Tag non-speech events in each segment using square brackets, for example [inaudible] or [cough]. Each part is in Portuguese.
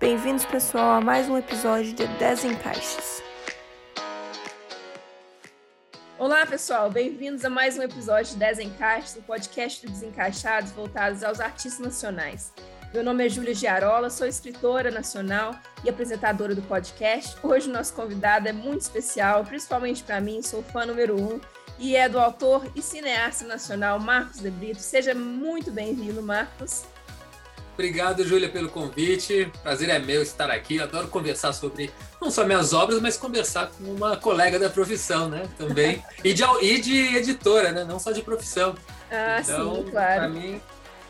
Bem-vindos, pessoal, a mais um episódio de Desencaixes. Olá, pessoal, bem-vindos a mais um episódio de Desencaixes, o podcast do Desencaixados voltados aos artistas nacionais. Meu nome é Júlia Giarola, sou escritora nacional e apresentadora do podcast. Hoje o nosso convidado é muito especial, principalmente para mim, sou fã número um, e é do autor e cineasta nacional Marcos de Brito. Seja muito bem-vindo, Marcos. Obrigado, Júlia, pelo convite. Prazer é meu estar aqui. adoro conversar sobre não só minhas obras, mas conversar com uma colega da profissão, né? Também. e, de, e de editora, né? Não só de profissão. Ah, então, sim, claro. Para mim,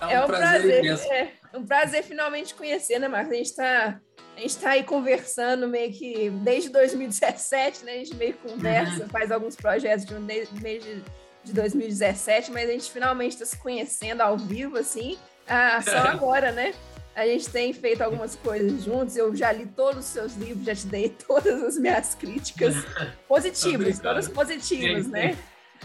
é um, é um prazer, prazer imenso. É um prazer finalmente conhecer, né, Marcos? A gente está a gente está aí conversando meio que desde 2017, né? A gente meio conversa, uhum. faz alguns projetos de um mês de, de 2017, mas a gente finalmente está se conhecendo ao vivo, assim. Ah, só agora, né? A gente tem feito algumas coisas juntos. Eu já li todos os seus livros, já te dei todas as minhas críticas [laughs] positivas, todas positivas, sim, né?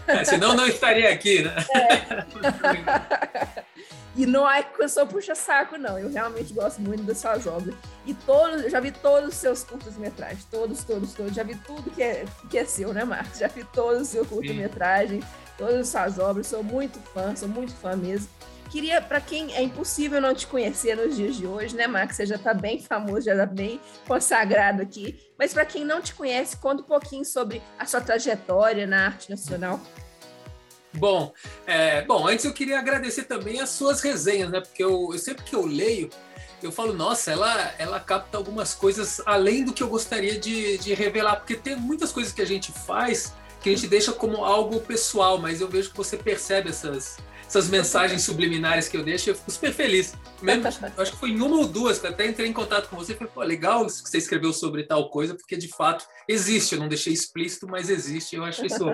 É, senão não estaria aqui, né? É. [laughs] e não é que eu sou puxa-saco, não. Eu realmente gosto muito das suas obras. E todos, eu já vi todos os seus curtas-metragens. Todos, todos, todos. Já vi tudo que é, que é seu, né, Marcos? Já vi todos os seus curta-metragens, todas as suas obras. Sou muito fã, sou muito fã mesmo. Queria, para quem é impossível não te conhecer nos dias de hoje, né, Max? Você já está bem famoso, já está bem consagrado aqui. Mas para quem não te conhece, conta um pouquinho sobre a sua trajetória na arte nacional. Bom, é, bom, antes eu queria agradecer também as suas resenhas, né? Porque eu, eu sempre que eu leio, eu falo, nossa, ela, ela capta algumas coisas além do que eu gostaria de, de revelar, porque tem muitas coisas que a gente faz que a gente deixa como algo pessoal, mas eu vejo que você percebe essas, essas mensagens subliminares que eu deixo, eu fico super feliz. Mesmo, acho que foi em uma ou duas que até entrei em contato com você e falei, pô, legal que você escreveu sobre tal coisa, porque de fato existe. Eu não deixei explícito, mas existe. Eu acho isso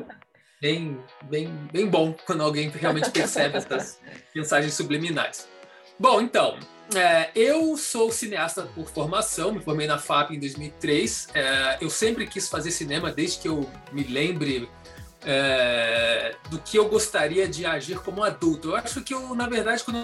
bem, bem, bem bom quando alguém realmente percebe essas mensagens subliminares. Bom, então, é, eu sou cineasta por formação, me formei na FAP em 2003. É, eu sempre quis fazer cinema desde que eu me lembre é, do que eu gostaria de agir como adulto. Eu acho que eu, na verdade, quando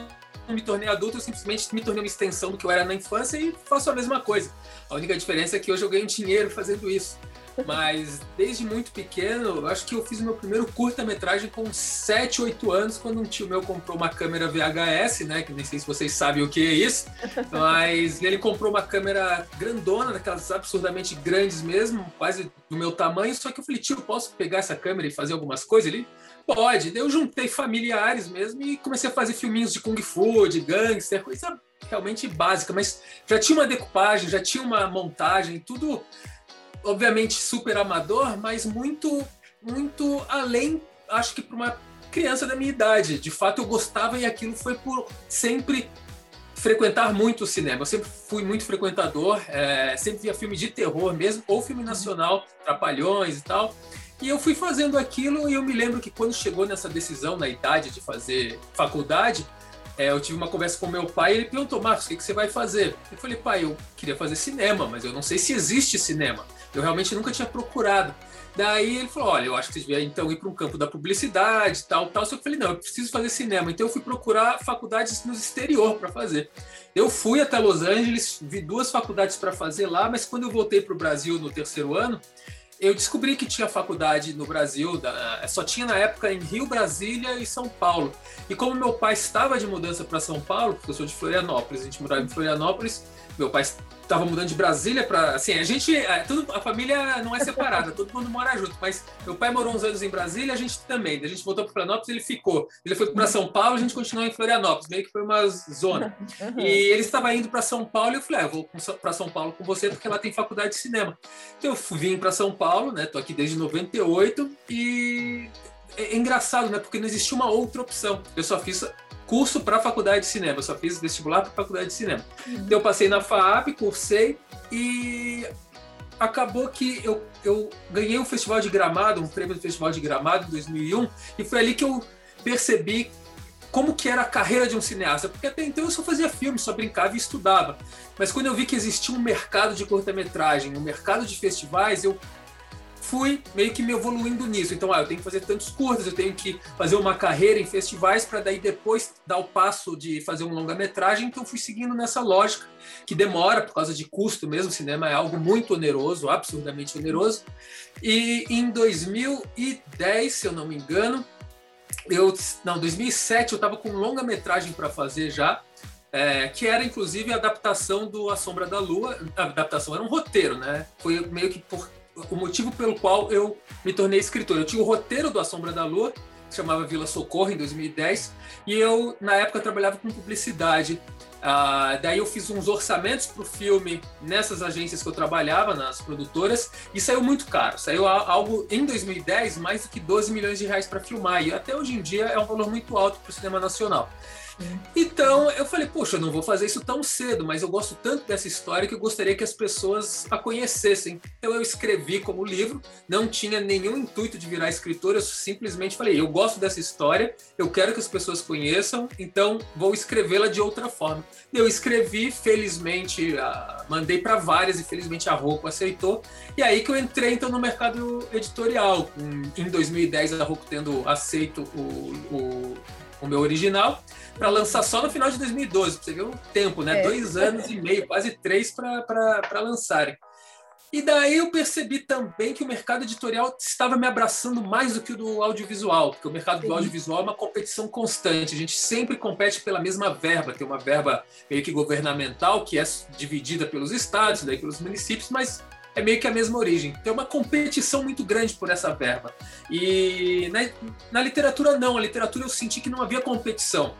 eu me tornei adulto, eu simplesmente me tornei uma extensão do que eu era na infância e faço a mesma coisa. A única diferença é que hoje eu ganho dinheiro fazendo isso. Mas desde muito pequeno, acho que eu fiz meu primeiro curta-metragem com 7, 8 anos, quando um tio meu comprou uma câmera VHS, né? Que nem sei se vocês sabem o que é isso, mas ele comprou uma câmera grandona, daquelas absurdamente grandes mesmo, quase do meu tamanho. Só que eu falei, tio, posso pegar essa câmera e fazer algumas coisas? Ele, pode. Eu juntei familiares mesmo e comecei a fazer filminhos de Kung Fu, de gangster, coisa realmente básica, mas já tinha uma decupagem, já tinha uma montagem, tudo obviamente super amador, mas muito, muito além, acho que para uma criança da minha idade. De fato, eu gostava e aquilo foi por sempre frequentar muito o cinema. Eu sempre fui muito frequentador, é, sempre via filme de terror mesmo, ou filme nacional, Trapalhões e tal. E eu fui fazendo aquilo e eu me lembro que quando chegou nessa decisão, na idade de fazer faculdade, é, eu tive uma conversa com meu pai e ele perguntou, Marcos, o que, que você vai fazer? Eu falei, pai, eu queria fazer cinema, mas eu não sei se existe cinema. Eu realmente nunca tinha procurado. Daí ele falou: Olha, eu acho que você devia então ir para um campo da publicidade, tal, tal. Só que eu falei: Não, eu preciso fazer cinema. Então eu fui procurar faculdades no exterior para fazer. Eu fui até Los Angeles, vi duas faculdades para fazer lá, mas quando eu voltei para o Brasil no terceiro ano, eu descobri que tinha faculdade no Brasil, da, só tinha na época em Rio, Brasília e São Paulo. E como meu pai estava de mudança para São Paulo, porque eu sou de Florianópolis, a gente morava em Florianópolis, meu pai estava mudando de Brasília para assim a gente é, tudo, a família não é separada [laughs] todo mundo mora junto mas meu pai morou uns anos em Brasília a gente também. A gente voltou para Florianópolis ele ficou. Ele foi para São Paulo a gente continuou em Florianópolis meio que foi uma zona. [laughs] Uhum. e ele estava indo para São Paulo e eu falei ah, eu vou para São Paulo com você porque lá tem faculdade de cinema. Então eu vim para São Paulo né tô aqui desde 98 e é, é engraçado né porque não existia uma outra opção eu só fiz curso para faculdade de cinema. Eu só fiz vestibular para faculdade de cinema. Uhum. Então eu passei na FAAP, cursei e acabou que eu, eu ganhei um festival de Gramado, um prêmio do Festival de Gramado em 2001 e foi ali que eu percebi como que era a carreira de um cineasta, porque até então eu só fazia filme, só brincava e estudava. Mas quando eu vi que existia um mercado de curta-metragem, um mercado de festivais, eu fui meio que me evoluindo nisso. Então, ah, eu tenho que fazer tantos cursos, eu tenho que fazer uma carreira em festivais para daí depois dar o passo de fazer um longa-metragem. Então, fui seguindo nessa lógica que demora por causa de custo mesmo. O cinema é algo muito oneroso, absurdamente oneroso. E em 2010, se eu não me engano, eu não, 2007 eu estava com longa-metragem para fazer já. É, que era inclusive a adaptação do A Sombra da Lua. A adaptação era um roteiro, né? Foi meio que por o motivo pelo qual eu me tornei escritor. Eu tinha o roteiro do A Sombra da Lua, que chamava Vila Socorro, em 2010, e eu, na época, trabalhava com publicidade. Ah, daí eu fiz uns orçamentos para o filme nessas agências que eu trabalhava, nas produtoras, e saiu muito caro. Saiu algo em 2010, mais do que 12 milhões de reais para filmar, e até hoje em dia é um valor muito alto para o cinema nacional. Então eu falei, poxa, eu não vou fazer isso tão cedo, mas eu gosto tanto dessa história que eu gostaria que as pessoas a conhecessem. Então eu escrevi como livro, não tinha nenhum intuito de virar escritor, eu simplesmente falei, eu gosto dessa história, eu quero que as pessoas conheçam, então vou escrevê-la de outra forma. Eu escrevi, felizmente, mandei para várias e felizmente a Roku aceitou. E aí que eu entrei então no mercado editorial, em 2010 a Roku tendo aceito o, o, o meu original para lançar só no final de 2012. Pra você ver o tempo, né? É. Dois anos e meio, quase três para lançarem. E daí eu percebi também que o mercado editorial estava me abraçando mais do que o do audiovisual, porque o mercado do audiovisual é uma competição constante. A gente sempre compete pela mesma verba, tem uma verba meio que governamental, que é dividida pelos estados, daí pelos municípios, mas é meio que a mesma origem. Tem uma competição muito grande por essa verba. E na, na literatura, não. A literatura eu senti que não havia competição.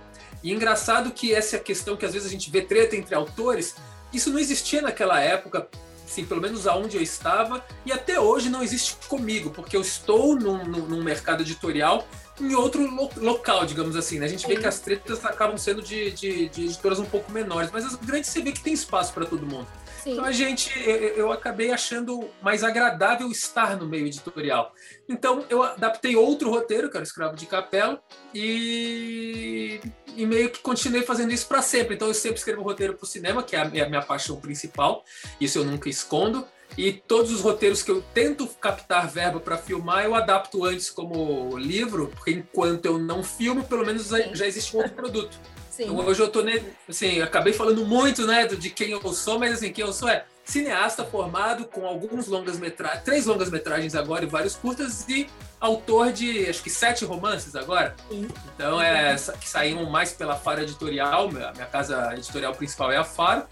E engraçado que essa é a questão que às vezes a gente vê treta entre autores, isso não existia naquela época, assim, pelo menos aonde eu estava, e até hoje não existe comigo, porque eu estou num, num mercado editorial em outro lo local, digamos assim. Né? A gente vê que as tretas acabam sendo de, de, de editoras um pouco menores, mas as grandes você vê que tem espaço para todo mundo. Sim. Então a gente, eu, eu, acabei achando mais agradável estar no meio editorial. Então eu adaptei outro roteiro, que era o Escravo de Capela, e, e meio que continuei fazendo isso para sempre. Então eu sempre escrevo roteiro para o cinema, que é a minha, minha paixão principal, isso eu nunca escondo. E todos os roteiros que eu tento captar verba para filmar, eu adapto antes como livro, porque enquanto eu não filmo, pelo menos já existe um outro produto. Sim. Então, hoje eu tô, assim, acabei falando muito, né, de quem eu sou, mas assim, quem eu sou é cineasta formado com alguns longas metragens, três longas metragens agora e vários curtas e autor de acho que sete romances agora. Sim. Então é que saíram mais pela Faro Editorial, a minha casa editorial principal é a Faro.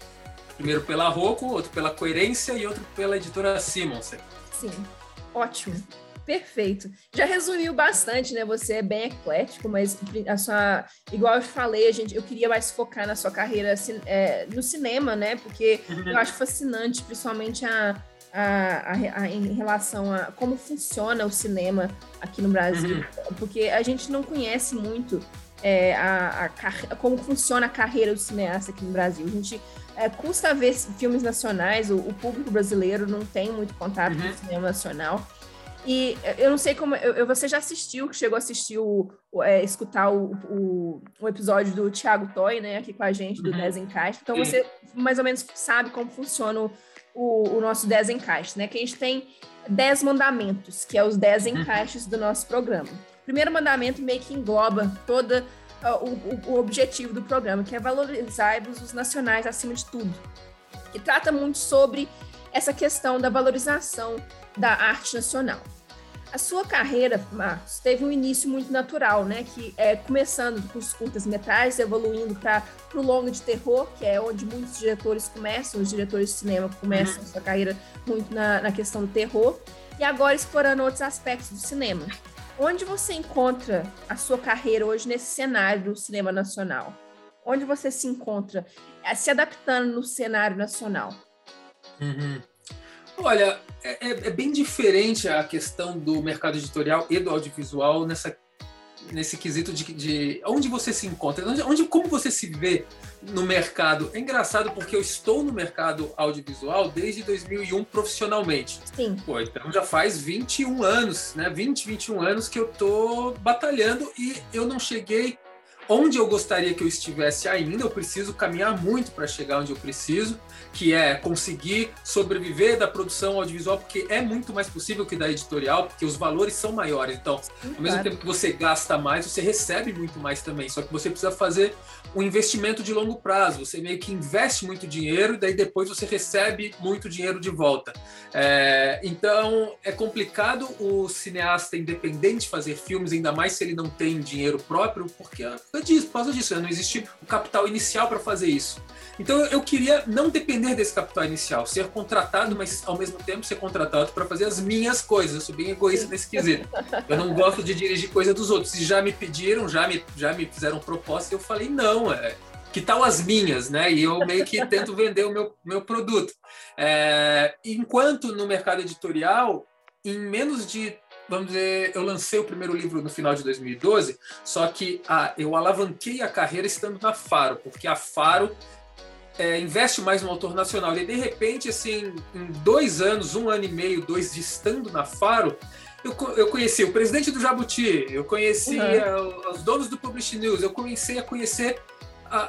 Primeiro pela Rocco, outro pela Coerência e outro pela editora Simonsen. Sim, ótimo. Perfeito. Já resumiu bastante, né? Você é bem eclético, mas a sua, igual eu falei, a gente, eu queria mais focar na sua carreira é, no cinema, né? Porque eu acho fascinante, principalmente a, a, a, a, em relação a como funciona o cinema aqui no Brasil, uhum. porque a gente não conhece muito é, a, a, como funciona a carreira do cineasta aqui no Brasil. A gente é, custa ver filmes nacionais, o, o, público brasileiro não tem muito contato uhum. com o cinema nacional. E eu não sei como. Eu, você já assistiu, chegou a assistir o, o é, escutar o, o, o, episódio do Thiago Toy, né, aqui com a gente, do uhum. 10 Encaixe. Então você mais ou menos sabe como funciona o, o, nosso 10 Encaixe, né? Que a gente tem 10 mandamentos, que é os 10 uhum. encaixes do nosso programa. O primeiro mandamento meio que engloba toda uh, o, o, objetivo do programa, que é valorizar os nacionais acima de tudo. Que trata muito sobre essa questão da valorização da arte nacional. A sua carreira, Marcos, teve um início muito natural, né? Que é começando com os curtas-metragens, evoluindo para o longo de terror, que é onde muitos diretores começam, os diretores de cinema começam uhum. sua carreira muito na, na questão do terror, e agora explorando outros aspectos do cinema. Onde você encontra a sua carreira hoje nesse cenário do cinema nacional? Onde você se encontra se adaptando no cenário nacional? Uhum. Olha, é, é, é, bem diferente a questão do mercado editorial e do audiovisual nessa, nesse quesito de, de onde você se encontra, onde, onde, como você se vê no mercado. É engraçado porque eu estou no mercado audiovisual desde 2001 profissionalmente. Sim. Pô, então já faz 21 anos, né? 20, 21 anos que eu tô batalhando e eu não cheguei onde eu gostaria que eu estivesse ainda, eu preciso caminhar muito para chegar onde eu preciso, que é conseguir sobreviver da produção audiovisual, porque é muito mais possível que da editorial, porque os valores são maiores. Então, ao mesmo tempo que você gasta mais, você recebe muito mais também. Só que você precisa fazer um investimento de longo prazo. Você meio que investe muito dinheiro e daí depois você recebe muito dinheiro de volta. É, então é complicado o cineasta independente fazer filmes, ainda mais se ele não tem dinheiro próprio, porque é por causa disso, né? não existe o capital inicial para fazer isso. Então eu queria não depender desse capital inicial, ser contratado, mas ao mesmo tempo ser contratado para fazer as minhas coisas. Eu sou bem egoísta nesse quesito. Eu não gosto de dirigir coisa dos outros. Se já me pediram, já me, já me fizeram proposta, eu falei não. É, que tal as minhas, né? E eu meio que tento vender o meu, meu produto. É, enquanto no mercado editorial, em menos de vamos dizer, eu lancei o primeiro livro no final de 2012, só que ah, eu alavanquei a carreira estando na Faro, porque a Faro é, investe mais no autor nacional. E de repente, assim, em dois anos, um ano e meio, dois de estando na Faro, eu, eu conheci o presidente do Jabuti, eu conheci uhum. os donos do Publish News, eu comecei a conhecer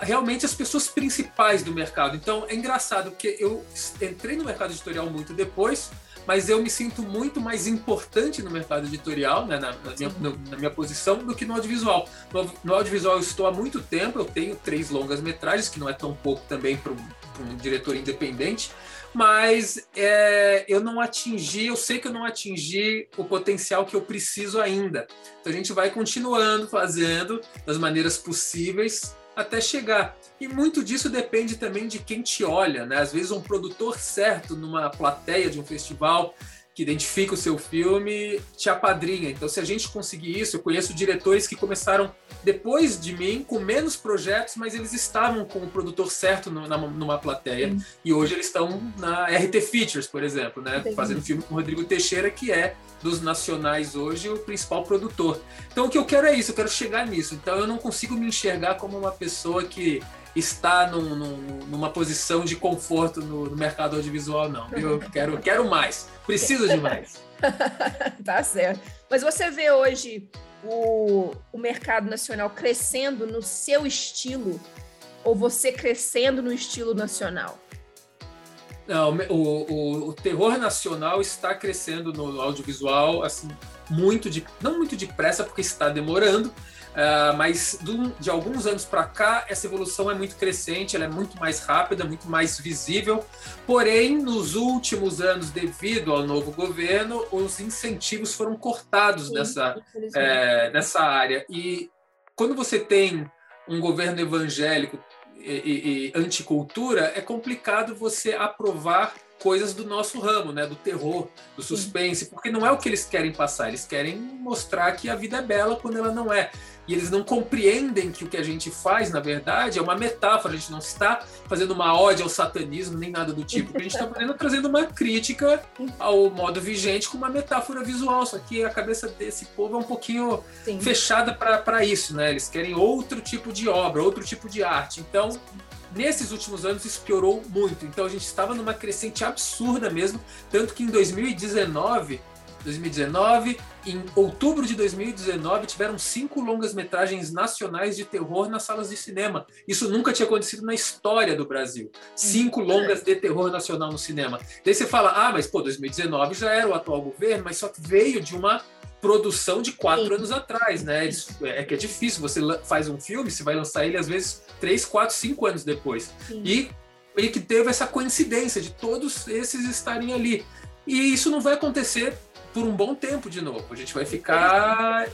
realmente as pessoas principais do mercado. Então é engraçado porque eu entrei no mercado editorial muito depois, mas eu me sinto muito mais importante no mercado editorial, né, na, na, minha, na, minha, posição, do que no audiovisual. No, no, audiovisual eu estou há muito tempo, eu tenho três longas metragens, que não é tão pouco também para um, diretor independente, mas é, eu não atingi, eu sei que eu não atingi o potencial que eu preciso ainda. Então a gente vai continuando fazendo das maneiras possíveis até chegar. E muito disso depende também de quem te olha, né? Às vezes um produtor certo numa plateia de um festival que identifica o seu filme te apadrinha. Então, se a gente conseguir isso, eu conheço diretores que começaram depois de mim com menos projetos, mas eles estavam com o produtor certo no, na, numa plateia. Sim. E hoje eles estão na RT Features, por exemplo, né? Fazendo filme com o Rodrigo Teixeira, que é dos nacionais hoje o principal produtor. Então, o que eu quero é isso, eu quero chegar nisso. Então, eu não consigo me enxergar como uma pessoa que está num, num, numa posição de conforto no, no, mercado audiovisual, não. Eu quero, quero mais, preciso de mais. [laughs] tá certo. Mas você vê hoje o, o mercado nacional crescendo no seu estilo ou você crescendo no estilo nacional? Não, o, o, o terror nacional está crescendo no audiovisual, assim, muito de, não muito depressa, porque está demorando, Uh, mas do, de alguns anos para cá, essa evolução é muito crescente, ela é muito mais rápida, muito mais visível. Porém, nos últimos anos, devido ao novo governo, os incentivos foram cortados Sim, nessa, é, nessa área. E quando você tem um governo evangélico e, e, e anticultura, é complicado você aprovar coisas do nosso ramo, né? Do terror, do suspense, porque não é o que eles querem passar, eles querem mostrar que a vida é bela quando ela não é. E eles não compreendem que o que a gente faz, na verdade, é uma metáfora. A gente não está fazendo uma ódio ao satanismo, nem nada do tipo. A gente está fazendo trazendo uma crítica ao modo vigente com uma metáfora visual. Só que a cabeça desse povo é um pouquinho Sim. fechada para isso, né? Eles querem outro tipo de obra, outro tipo de arte. Então, Nesses últimos anos isso piorou muito, então a gente estava numa crescente absurda mesmo, tanto que em 2019, 2019, em outubro de 2019, tiveram cinco longas-metragens nacionais de terror nas salas de cinema. Isso nunca tinha acontecido na história do Brasil. Cinco longas de terror nacional no cinema. Daí você fala, ah, mas pô, 2019 já era o atual governo, mas só que veio de uma produção de quatro Sim. anos atrás, né? É que é difícil. Você faz um filme, você vai lançar ele às vezes três, quatro, cinco anos depois. Sim. E e que teve essa coincidência de todos esses estarem ali. E isso não vai acontecer por um bom tempo de novo. A gente vai ficar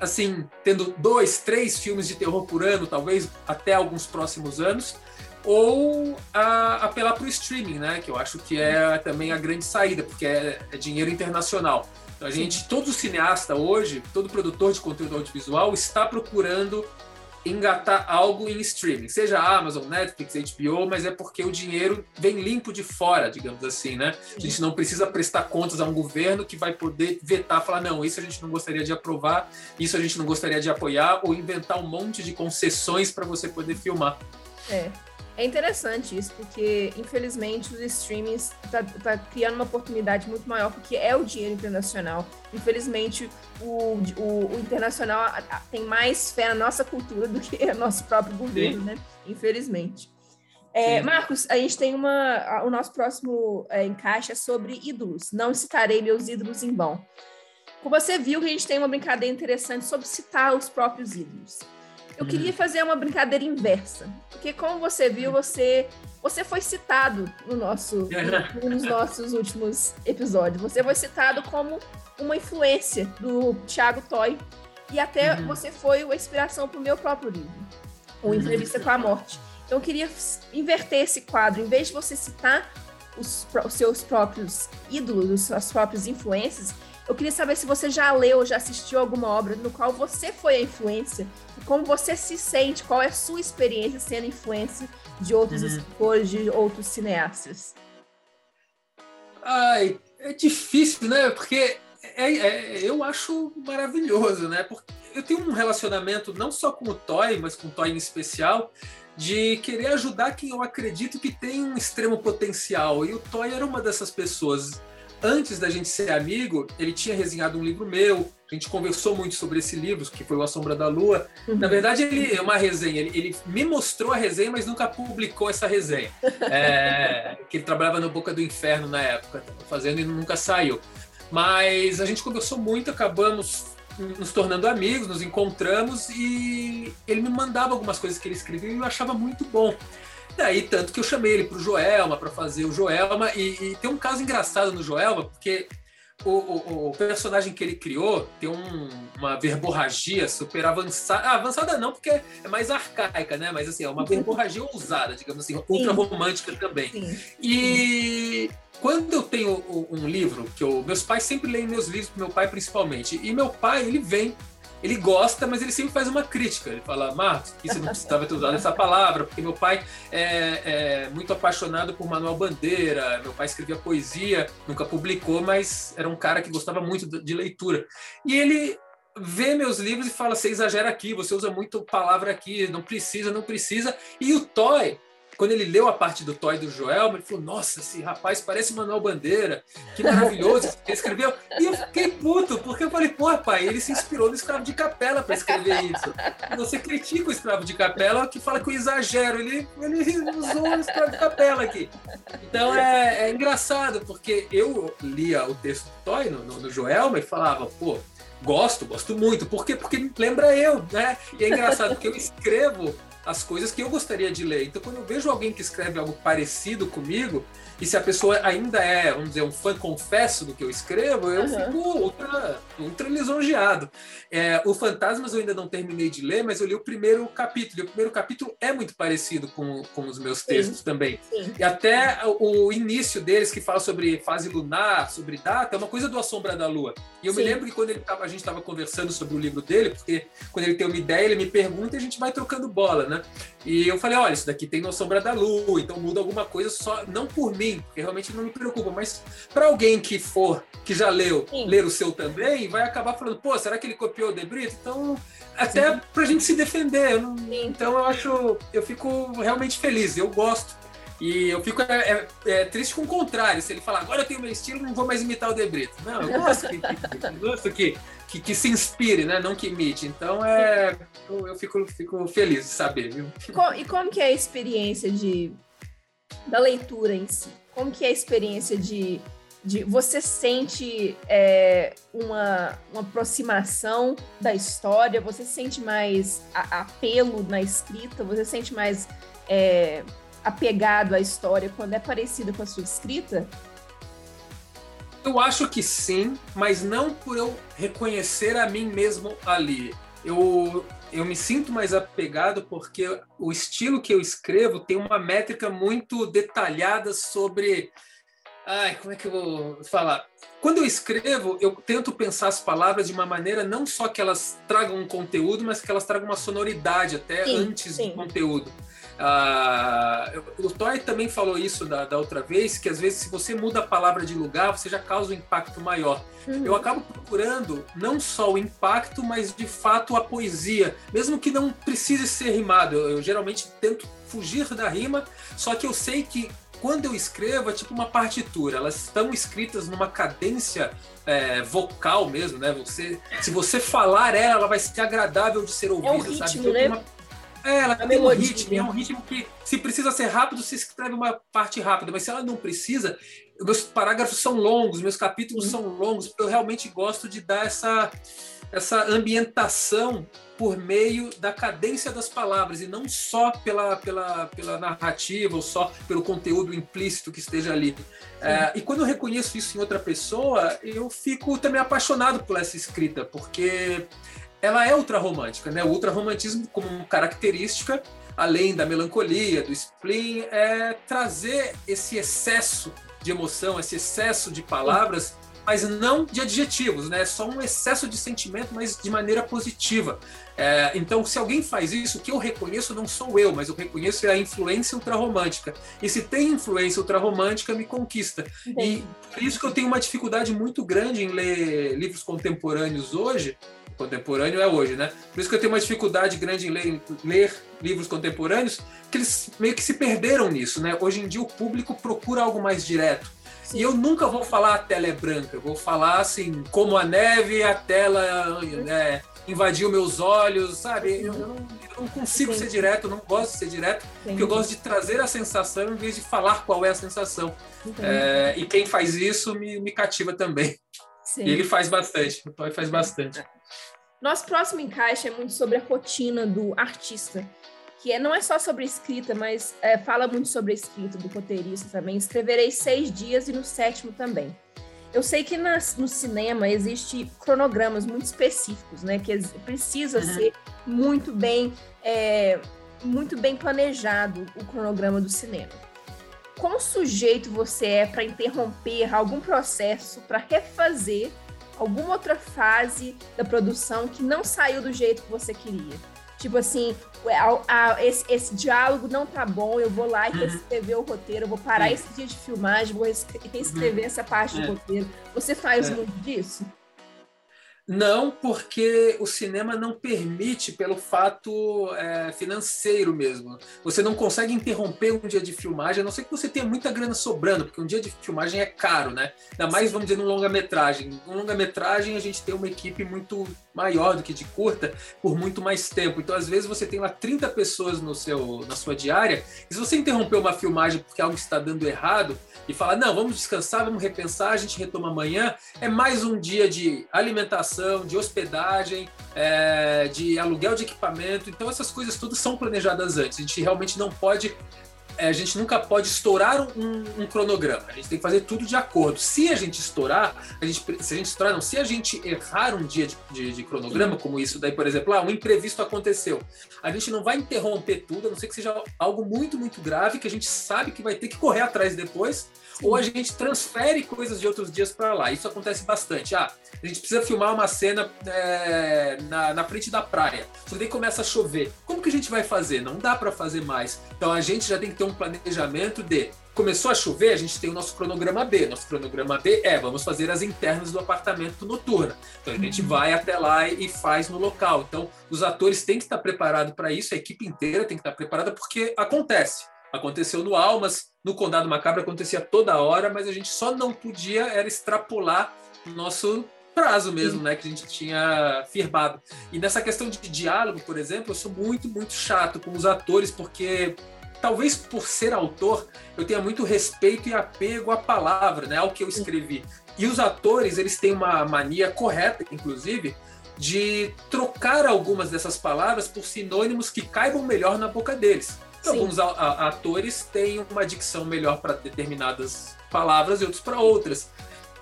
assim tendo dois, três filmes de terror por ano, talvez até alguns próximos anos, ou a, apelar para o streaming, né? Que eu acho que é também a grande saída, porque é, é dinheiro internacional. A gente, todo cineasta hoje, todo produtor de conteúdo audiovisual está procurando engatar algo em streaming, seja Amazon, Netflix, HBO, mas é porque o dinheiro vem limpo de fora, digamos assim, né? A gente não precisa prestar contas a um governo que vai poder vetar, falar não, isso a gente não gostaria de aprovar, isso a gente não gostaria de apoiar, ou inventar um monte de concessões para você poder filmar. É. É interessante isso, porque infelizmente os streamings tá, tá, criando uma oportunidade muito maior, porque é o dinheiro internacional. Infelizmente, o, o, o internacional tem mais fé na nossa cultura do que [laughs] o nosso próprio governo, Sim. né? Infelizmente. É, Marcos, a gente tem uma. O nosso próximo é, encaixe é sobre ídolos. Não citarei meus ídolos em vão. Você viu a gente tem uma brincadeira interessante sobre citar os próprios ídolos. Eu queria fazer uma brincadeira inversa, porque como você viu, você você foi citado no nosso no, [laughs] nos nossos últimos episódios. Você foi citado como uma influência do Thiago Toy e até uhum. você foi a inspiração para o meu próprio livro, o uhum. Entrevista com a Morte. Então eu queria inverter esse quadro, em vez de você citar os, os seus próprios ídolos, as suas próprias influências, eu queria saber se você já leu, já assistiu alguma obra no qual você foi a influência, como você se sente, qual é a sua experiência sendo influência de outros uhum. escritores, de outros cineastas. Ai, é difícil, né? Porque é, é, eu acho maravilhoso, né? Porque eu tenho um relacionamento não só com o Toy, mas com o Toy em especial, de querer ajudar quem eu acredito que tem um extremo potencial. E o Toy era uma dessas pessoas antes da gente ser amigo, ele tinha resenhado um livro meu, a gente conversou muito sobre esse livro, que foi O A Sombra da Lua. Uhum. Na verdade, ele é uma resenha, ele, ele, me mostrou a resenha, mas nunca publicou essa resenha. É, [laughs] que ele trabalhava no Boca do Inferno na época, fazendo e nunca saiu. Mas a gente conversou muito, acabamos nos tornando amigos, nos encontramos e ele me mandava algumas coisas que ele escrevia e eu achava muito bom. Daí, tanto que eu chamei ele para o Joelma, para fazer o Joelma, e, e, tem um caso engraçado no Joelma, porque o, o, o personagem que ele criou tem um, uma verborragia super avançada. Ah, avançada não, porque é mais arcaica, né? Mas assim, é uma verborragia ousada, digamos assim, ultra romântica também. Sim. E quando eu tenho um livro, que eu, meus pais sempre leem meus livros, meu pai principalmente, e meu pai, ele vem ele gosta, mas ele sempre faz uma crítica. Ele fala, Marcos, você não precisava ter usado essa palavra, porque meu pai é, é, muito apaixonado por Manuel Bandeira, meu pai escrevia poesia, nunca publicou, mas era um cara que gostava muito de leitura. E ele vê meus livros e fala, você exagera aqui, você usa muito palavra aqui, não precisa, não precisa. E o Toy quando ele leu a parte do Toy do Joel, ele falou: Nossa, esse rapaz parece Manuel Bandeira, que maravilhoso. Ele escreveu. E eu fiquei puto, porque eu falei: Pô, pai, ele se inspirou no escravo de capela para escrever isso. Você critica o escravo de capela que fala que eu exagero. Ele, ele usou o escravo de capela aqui. Então é, é engraçado, porque eu lia o texto do Toy no, no, no Joelma e falava: Pô, gosto, gosto muito. Por quê? Porque lembra eu, né? E é engraçado porque eu escrevo as coisas que eu gostaria de ler. Então, quando eu vejo alguém que escreve algo parecido comigo, e se a pessoa ainda é, vamos dizer, um fã confesso do que eu escrevo, eu uhum. fico ultra, ultra lisonjeado. É, o Fantasmas eu ainda não terminei de ler, mas eu li o primeiro capítulo. E o primeiro capítulo é muito parecido com, com os meus textos Sim. também. Sim. E até o, início deles, que fala sobre fase lunar, sobre data, é uma coisa do A Sombra da Lua. E eu Sim. me lembro que quando ele tava, a gente estava conversando sobre o livro dele, porque quando ele tem uma ideia, ele me pergunta e a gente vai trocando bola, né? E eu falei, olha, isso daqui tem no Sombra da Lua, então muda alguma coisa só, não por mim, porque realmente não me preocupa, mas para alguém que for, que já leu, Sim. ler o seu também, vai acabar falando, pô, será que ele copiou o De Brito? Então, até para a gente se defender. Eu não, então eu acho, eu fico realmente feliz, eu gosto. E eu fico é, é, é, triste com o contrário. Se ele falar, agora eu tenho meu estilo, não vou mais imitar o De Brito. Não, eu gosto que, que, eu gosto que, que, que, se inspire, né? não que imite. Então é, eu, eu fico, fico feliz de saber. Viu? E como que é a experiência de, da leitura em si? Como que é a experiência de, de você sente é, uma, uma aproximação da história? Você sente mais a, apelo na escrita? Você sente mais é, apegado à história quando é parecida com a sua escrita? Eu acho que sim, mas não por eu reconhecer a mim mesmo ali. Eu, eu me sinto mais apegado porque o estilo que eu escrevo tem uma métrica muito detalhada sobre Ai, como é que eu vou falar? Quando eu escrevo, eu tento pensar as palavras de uma maneira não só que elas tragam um conteúdo, mas que elas tragam uma sonoridade até sim, antes sim. do conteúdo. Ah, o Toy também falou isso da, da, outra vez, que às vezes se você muda a palavra de lugar, você já causa um impacto maior. Uhum. Eu acabo procurando não só o impacto, mas de fato a poesia, mesmo que não precise ser rimado. Eu, eu geralmente tento fugir da rima, só que eu sei que quando eu escrevo é tipo uma partitura, elas estão escritas numa cadência é, vocal mesmo, né? Você, se você falar ela, ela vai ser agradável de ser ouvida, é um ritmo, sabe? Né? Uma... É, ela tem um ritmo, é um ritmo que, se precisa ser rápido, se escreve uma parte rápida, mas se ela não precisa, meus parágrafos são longos, meus capítulos são longos, porque eu realmente gosto de dar essa, essa ambientação por meio da cadência das palavras e não só pela, pela, pela narrativa ou só pelo conteúdo implícito que esteja ali. É, e quando eu reconheço isso em outra pessoa, eu fico também apaixonado por essa escrita, porque ela é ultrarromântica, né? O ultrarromantismo como característica, além da melancolia, do spleen, é trazer esse excesso de emoção, esse excesso de palavras, mas não de adjetivos, né? É só um excesso de sentimento, mas de maneira positiva. É, então, se alguém faz isso, o que eu reconheço não sou eu, mas eu reconheço é a influência ultrarromântica. E se tem influência ultrarromântica, me conquista. Entendi. E por isso que eu tenho uma dificuldade muito grande em ler livros contemporâneos hoje, contemporâneo é hoje, né? Por isso que eu tenho uma dificuldade grande em ler, ler, livros contemporâneos, que eles meio que se perderam nisso, né? Hoje em dia o público procura algo mais direto. Sim. E eu nunca vou falar a tela é branca, eu vou falar assim, como a neve, a tela é, invadiu meus olhos, sabe? Eu, eu, não, eu não, consigo Sim. ser direto, eu não gosto de ser direto, porque eu gosto de trazer a sensação em vez de falar qual é a sensação. É, e quem faz isso me, me cativa também. E ele faz bastante, o Toy faz bastante. Nosso próximo encaixe é muito sobre a rotina do artista, que é, não é só sobre escrita, mas é, fala muito sobre a escrita do roteirista também. Escreverei seis dias e no sétimo também. Eu sei que nas, no cinema existe cronogramas muito específicos, né? Que precisa uhum. ser muito bem, é, muito bem planejado o cronograma do cinema. Quão sujeito você é para interromper algum processo para refazer alguma outra fase da produção que não saiu do jeito que você queria. Tipo assim, a, a, esse, esse, diálogo não tá bom, eu vou lá e uhum. reescrever o roteiro, eu vou parar esse dia de filmagem, vou reescrever uhum. essa parte é. do roteiro. Você faz é. muito disso? Não, porque o cinema não permite pelo fato é, financeiro mesmo. Você não consegue interromper um dia de filmagem, a não ser que você tenha muita grana sobrando, porque um dia de filmagem é caro, né? Ainda mais, vamos dizer, num longa-metragem. Um longa-metragem a gente tem uma equipe muito maior do que de curta por muito mais tempo. Então, às vezes, você tem lá 30 pessoas no seu, na sua diária, e se você interromper uma filmagem porque algo está dando errado, e falar, não, vamos descansar, vamos repensar, a gente retoma amanhã, é mais um dia de alimentação, de hospedagem, é, de aluguel de equipamento. Então, essas coisas todas são planejadas antes. A gente realmente não pode a gente nunca pode estourar um, um, cronograma. A gente tem que fazer tudo de acordo. Se a gente estourar, a gente, se a gente estourar, não, se a gente errar um dia de, de, de cronograma, como isso daí, por exemplo, ah, um imprevisto aconteceu, a gente não vai interromper tudo, a não ser que seja algo muito, muito grave, que a gente sabe que vai ter que correr atrás depois, Sim. ou a gente transfere coisas de outros dias para lá. Isso acontece bastante. Ah, a gente precisa filmar uma cena é, na, na frente da praia. Só daí começa a chover. Como que a gente vai fazer? Não dá para fazer mais. Então a gente já tem que ter um planejamento de começou a chover, a gente tem o nosso cronograma B. Nosso cronograma B é vamos fazer as internas do apartamento noturno. Então a gente uhum. vai até lá e faz no local. Então os atores têm que estar preparados para isso, a equipe inteira tem que estar preparada porque acontece. Aconteceu no Almas, no Condado Macabro acontecia toda hora, mas a gente só não podia era extrapolar o nosso prazo mesmo, né, que a gente tinha firmado. E nessa questão de diálogo, por exemplo, eu sou muito, muito chato com os atores, porque talvez por ser autor, eu tenha muito respeito e apego à palavra, né, ao que eu escrevi. E os atores, eles têm uma mania correta, inclusive, de trocar algumas dessas palavras por sinônimos que caibam melhor na boca deles. Então, alguns atores têm uma dicção melhor para determinadas palavras e outros para outras.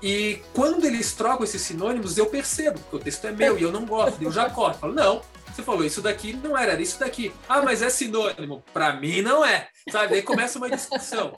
E quando eles trocam esses sinônimos, eu percebo, porque o texto é meu e eu não gosto, eu já corto. Falo, não, você falou, isso daqui não era, isso daqui. Ah, mas é sinônimo. Para mim não é. Sabe? Aí começa uma discussão.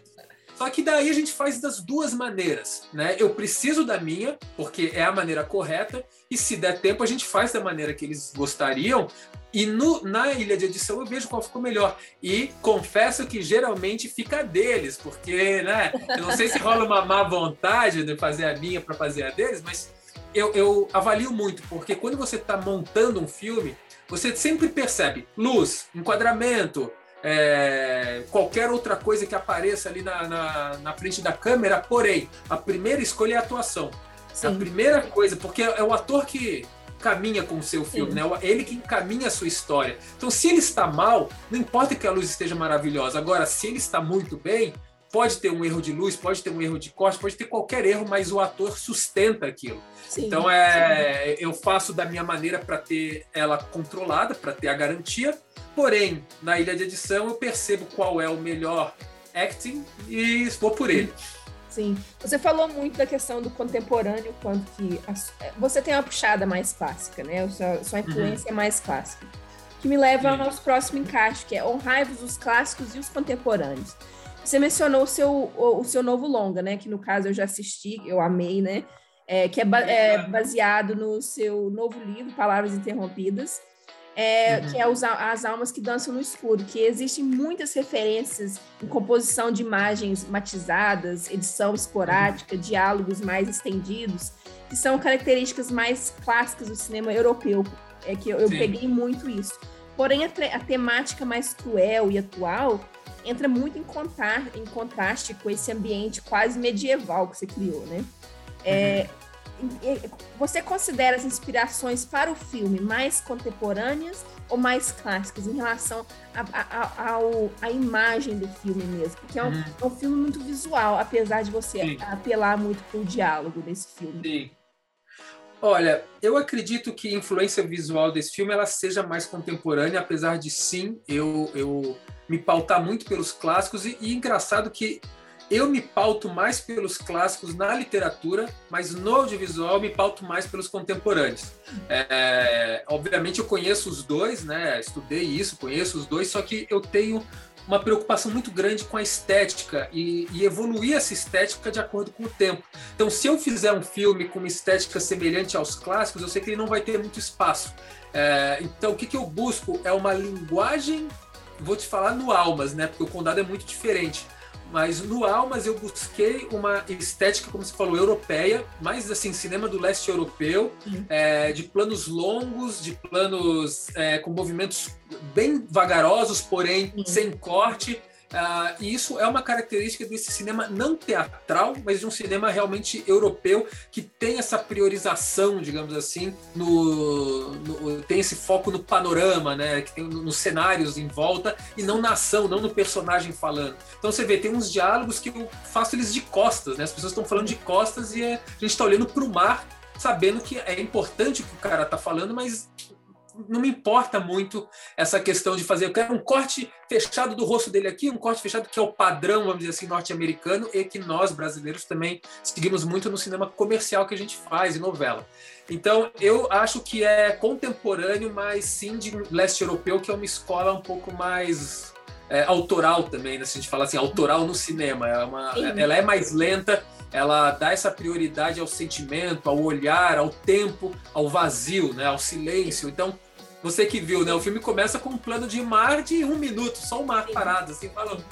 Só que daí a gente faz das duas maneiras, né? Eu preciso da minha, porque é a maneira correta, e se der tempo a gente faz da maneira que eles gostariam. E no, na ilha de edição eu vejo qual ficou melhor. E confesso que geralmente fica deles, porque, né? Eu não sei se rola uma má vontade de fazer a minha para fazer a deles, mas eu, eu avalio muito, porque quando você está montando um filme, você sempre percebe luz, enquadramento, é, qualquer outra coisa que apareça ali na, na, na, frente da câmera, porém, a primeira escolha é a atuação. Sim. A primeira coisa, porque é o ator que caminha com o seu filme, Sim. né? Ele que encaminha a sua história. Então, se ele está mal, não importa que a luz esteja maravilhosa. Agora, se ele está muito bem, pode ter um erro de luz, pode ter um erro de corte, pode ter qualquer erro, mas o ator sustenta aquilo. Sim, então é, eu faço da minha maneira para ter ela controlada, para ter a garantia. Porém, na ilha de edição eu percebo qual é o melhor acting e vou por ele. Sim. Você falou muito da questão do contemporâneo, quanto que a, você tem uma puxada mais clássica, né? Sua, sua uhum. influência uhum. é mais clássica. Que me leva ao nosso próximo encaixe, que é honrai-vos os clássicos e os contemporâneos. Você mencionou o seu, o, o, seu novo longa, né? Que no caso eu já assisti, eu amei, né? É, que é, ba é, baseado no seu novo livro, Palavras Interrompidas, é, uhum. que é os, As Almas que Dançam no Escuro, que existem muitas referências em composição de imagens matizadas, edição esporádica, uhum. diálogos mais estendidos, que são características mais clássicas do cinema europeu. É que eu, eu peguei muito isso. Porém, a, a temática mais cruel e atual entra muito em, contar, em contraste com esse ambiente quase medieval que você criou, né? É. Você considera as inspirações para o filme mais contemporâneas ou mais clássicas em relação à imagem do filme mesmo? Porque é um, uhum. é um, filme muito visual, apesar de você Sim. apelar muito para o diálogo desse filme. Sim. Olha, eu acredito que a influência visual desse filme ela seja mais contemporânea, apesar de sim, eu, eu me pautar muito pelos clássicos e, e engraçado que eu me pauto mais pelos clássicos na literatura, mas no audiovisual me pauto mais pelos contemporâneos. É, obviamente eu conheço os dois, né? Estudei isso, conheço os dois, só que eu tenho uma preocupação muito grande com a estética e, e, evoluir essa estética de acordo com o tempo. Então, se eu fizer um filme com uma estética semelhante aos clássicos, eu sei que ele não vai ter muito espaço. É, então, o que, que eu busco é uma linguagem vou te falar no Almas, né? Porque o Condado é muito diferente. Mas no Almas eu busquei uma estética, como você falou, europeia, mais assim, cinema do leste europeu, uhum. é, de planos longos, de planos é, com movimentos bem vagarosos, porém uhum. sem corte. Uh, e isso é uma característica desse cinema não teatral, mas de um cinema realmente europeu que tem essa priorização, digamos assim, no, no tem esse foco no panorama, né, que tem nos cenários em volta e não na ação, não no personagem falando. Então você vê, tem uns diálogos que eu faço eles de costas, né? As pessoas estão falando de costas e é, a gente está olhando para o mar sabendo que é importante o que o cara está falando, mas não me importa muito essa questão de fazer. Eu quero um corte fechado do rosto dele aqui, um corte fechado que é o padrão, vamos dizer assim, norte-americano e que nós brasileiros também seguimos muito no cinema comercial que a gente faz e novela. Então, eu acho que é contemporâneo, mas sim de leste europeu, que é uma escola um pouco mais é, autoral também, né? se a gente fala assim, autoral no cinema. É uma, ela é mais lenta, ela dá essa prioridade ao sentimento, ao olhar, ao tempo, ao vazio, né? ao silêncio. Então, você que viu, né? O filme começa com um plano de mar de um minuto, só o mar parado, assim, falando.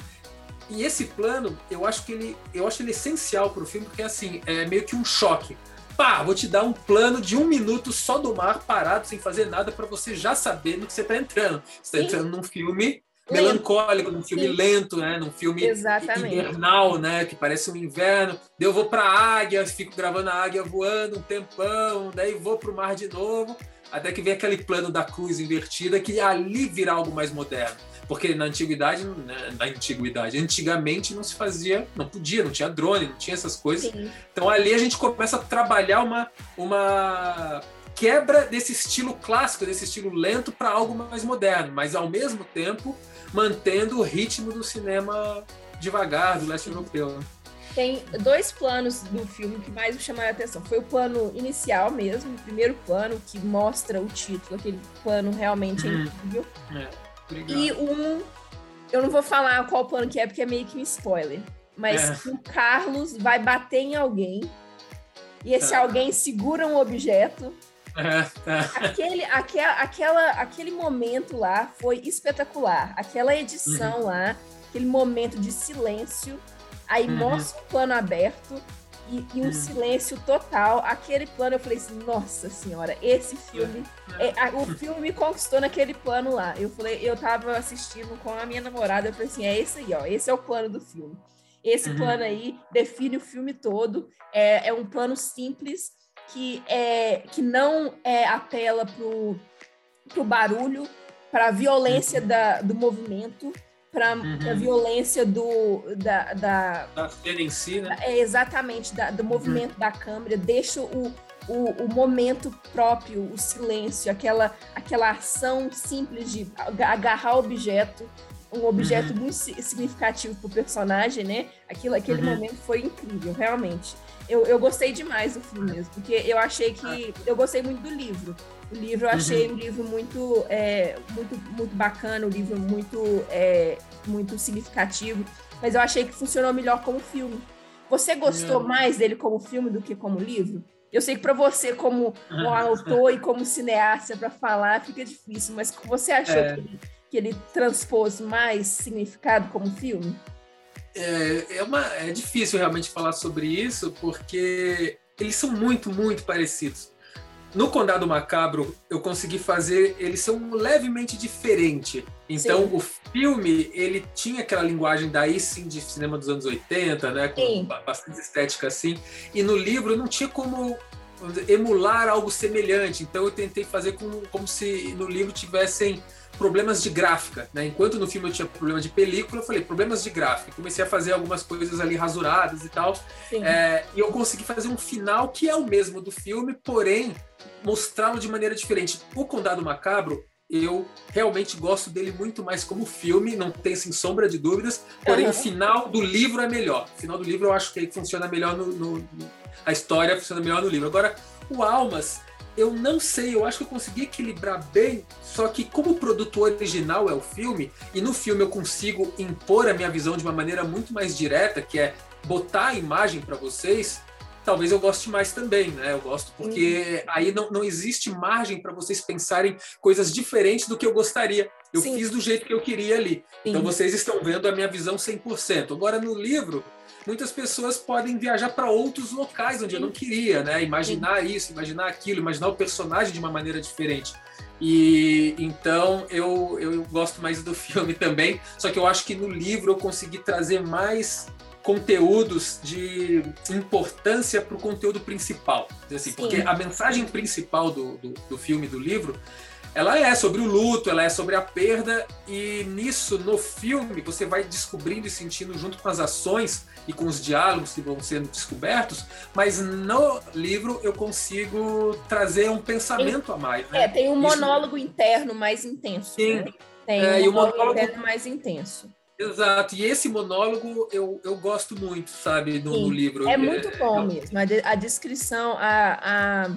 E esse plano, eu acho que ele, eu acho ele essencial para o filme, porque assim, é meio que um choque. Pá, vou te dar um plano de um minuto só do mar parado, sem fazer nada, para você já saber no que você está entrando. Você está entrando num filme melancólico, num filme Sim. lento, né? Num filme Exatamente. invernal, né? Que parece um inverno. Daí eu vou para a águia, fico gravando a águia voando um tempão, daí vou para o mar de novo até que vem aquele plano da cruz invertida que ali vira algo mais moderno. Porque na antiguidade, né, na antiguidade, antigamente não se fazia, não podia, não tinha drone, não tinha essas coisas. Sim. Então ali a gente começa a trabalhar uma, uma quebra desse estilo clássico, desse estilo lento para algo mais moderno, mas ao mesmo tempo mantendo o ritmo do cinema devagar, do leste europeu. Né? Tem dois planos do filme que mais me chamaram a atenção. Foi o plano inicial mesmo, o primeiro plano, que mostra o título, aquele plano realmente hum. incrível. É, e um. Eu não vou falar qual plano que é, porque é meio que um spoiler. mas é. o Carlos vai bater em alguém e esse é. alguém segura um objeto. É, é. Aquele, aquela, aquela, aquele momento lá foi espetacular. Aquela edição uhum. lá, aquele momento de silêncio, aí uhum. mostra um plano aberto e, e um uhum. silêncio total. Aquele plano, eu falei assim, nossa senhora, esse filme, é, a, o [laughs] filme me conquistou naquele plano lá. Eu falei, eu tava assistindo com a minha namorada, eu falei assim, é esse aí, ó, esse é o plano do filme. Esse uhum. plano aí define o filme todo. É, é um plano simples que, é, que não é apela pro, pro barulho, para a violência uhum. da, do movimento, para uhum. a violência do da, da, da cena em si, né? É exatamente da, do movimento uhum. da câmera, deixa o, o, o, momento próprio, o silêncio, aquela aquela ação simples de agarrar o objeto um objeto uhum. muito significativo para o personagem, né? Aquilo, aquele uhum. momento foi incrível, realmente. Eu, eu gostei demais do filme mesmo, porque eu achei que. Eu gostei muito do livro. O livro eu achei uhum. um livro muito, é, muito, muito bacana, um livro muito, é, muito significativo, mas eu achei que funcionou melhor como filme. Você gostou uhum. mais dele como filme do que como livro? Eu sei que para você, como um [laughs] autor e como cineasta, para falar fica difícil, mas você achou é. que que ele transpôs mais significado como filme? É, é, uma, é difícil realmente falar sobre isso, porque eles são muito, muito parecidos. No Condado Macabro, eu consegui fazer eles são levemente diferente. Então, sim. o filme, ele tinha aquela linguagem daí sim de cinema dos anos 80, né, com sim. bastante estética assim, e no livro não tinha como emular algo semelhante. Então, eu tentei fazer como, como se no livro tivessem problemas de gráfica, né? Enquanto no filme eu tinha problema de película, eu falei problemas de gráfica. Comecei a fazer algumas coisas ali rasuradas e tal. É, e eu consegui fazer um final que é o mesmo do filme, porém mostrá-lo de maneira diferente. O Condado Macabro, eu realmente gosto dele muito mais como filme, não tem sem sombra de dúvidas. Porém, uhum. o final do livro é melhor. O final do livro eu acho que funciona melhor no, no, no a história funciona melhor no livro. Agora, o Almas eu não sei, eu acho que eu consegui equilibrar bem, só que como o produto original é o filme, e no filme eu consigo impor a minha visão de uma maneira muito mais direta, que é botar a imagem para vocês, talvez eu goste mais também, né? Eu gosto porque uhum. aí não, não existe margem para vocês pensarem coisas diferentes do que eu gostaria. Eu Sim. fiz do jeito que eu queria ali. Então, Sim. Então vocês estão vendo a minha visão 100%. Agora no livro, muitas pessoas podem viajar para outros locais onde Sim. eu não queria, né? Imaginar isso, imaginar aquilo, imaginar o personagem de uma maneira diferente. E então eu, eu gosto mais do [laughs] filme também, só que eu acho que no livro eu consegui trazer mais conteúdos de importância para o conteúdo principal. Assim, porque a mensagem principal do, do, do filme, do livro, ela é sobre o luto, ela é sobre a perda, e nisso, no filme, você vai descobrindo e sentindo junto com as ações e com os diálogos que vão sendo descobertos, mas no livro eu consigo trazer um pensamento tem, a mais. Né? É, tem um monólogo Isso... interno mais intenso. Sim. Né? Tem é, um monólogo, monólogo interno mais intenso. Exato, e esse monólogo eu, eu gosto muito, sabe, no, no livro. É muito é, bom é, mesmo, a, de, a descrição a, a,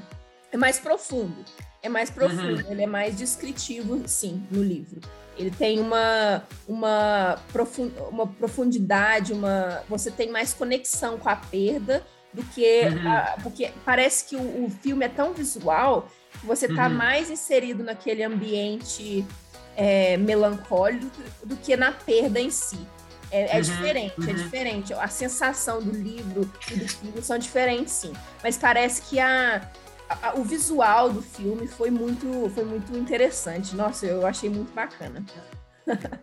é mais profundo, é mais profundo, uhum. ele é mais descritivo, sim, no livro. Ele tem uma, uma, profund, uma profundidade, uma, você tem mais conexão com a perda do que. Uhum. A, porque parece que o, o, filme é tão visual que você está uhum. mais inserido naquele ambiente é, melancólico do que na perda em si. É, é uhum, diferente, é uhum. é diferente. A sensação do livro e do filme são diferentes, sim. Mas parece que a, o visual do filme foi muito, foi muito interessante. Nossa, eu achei muito bacana.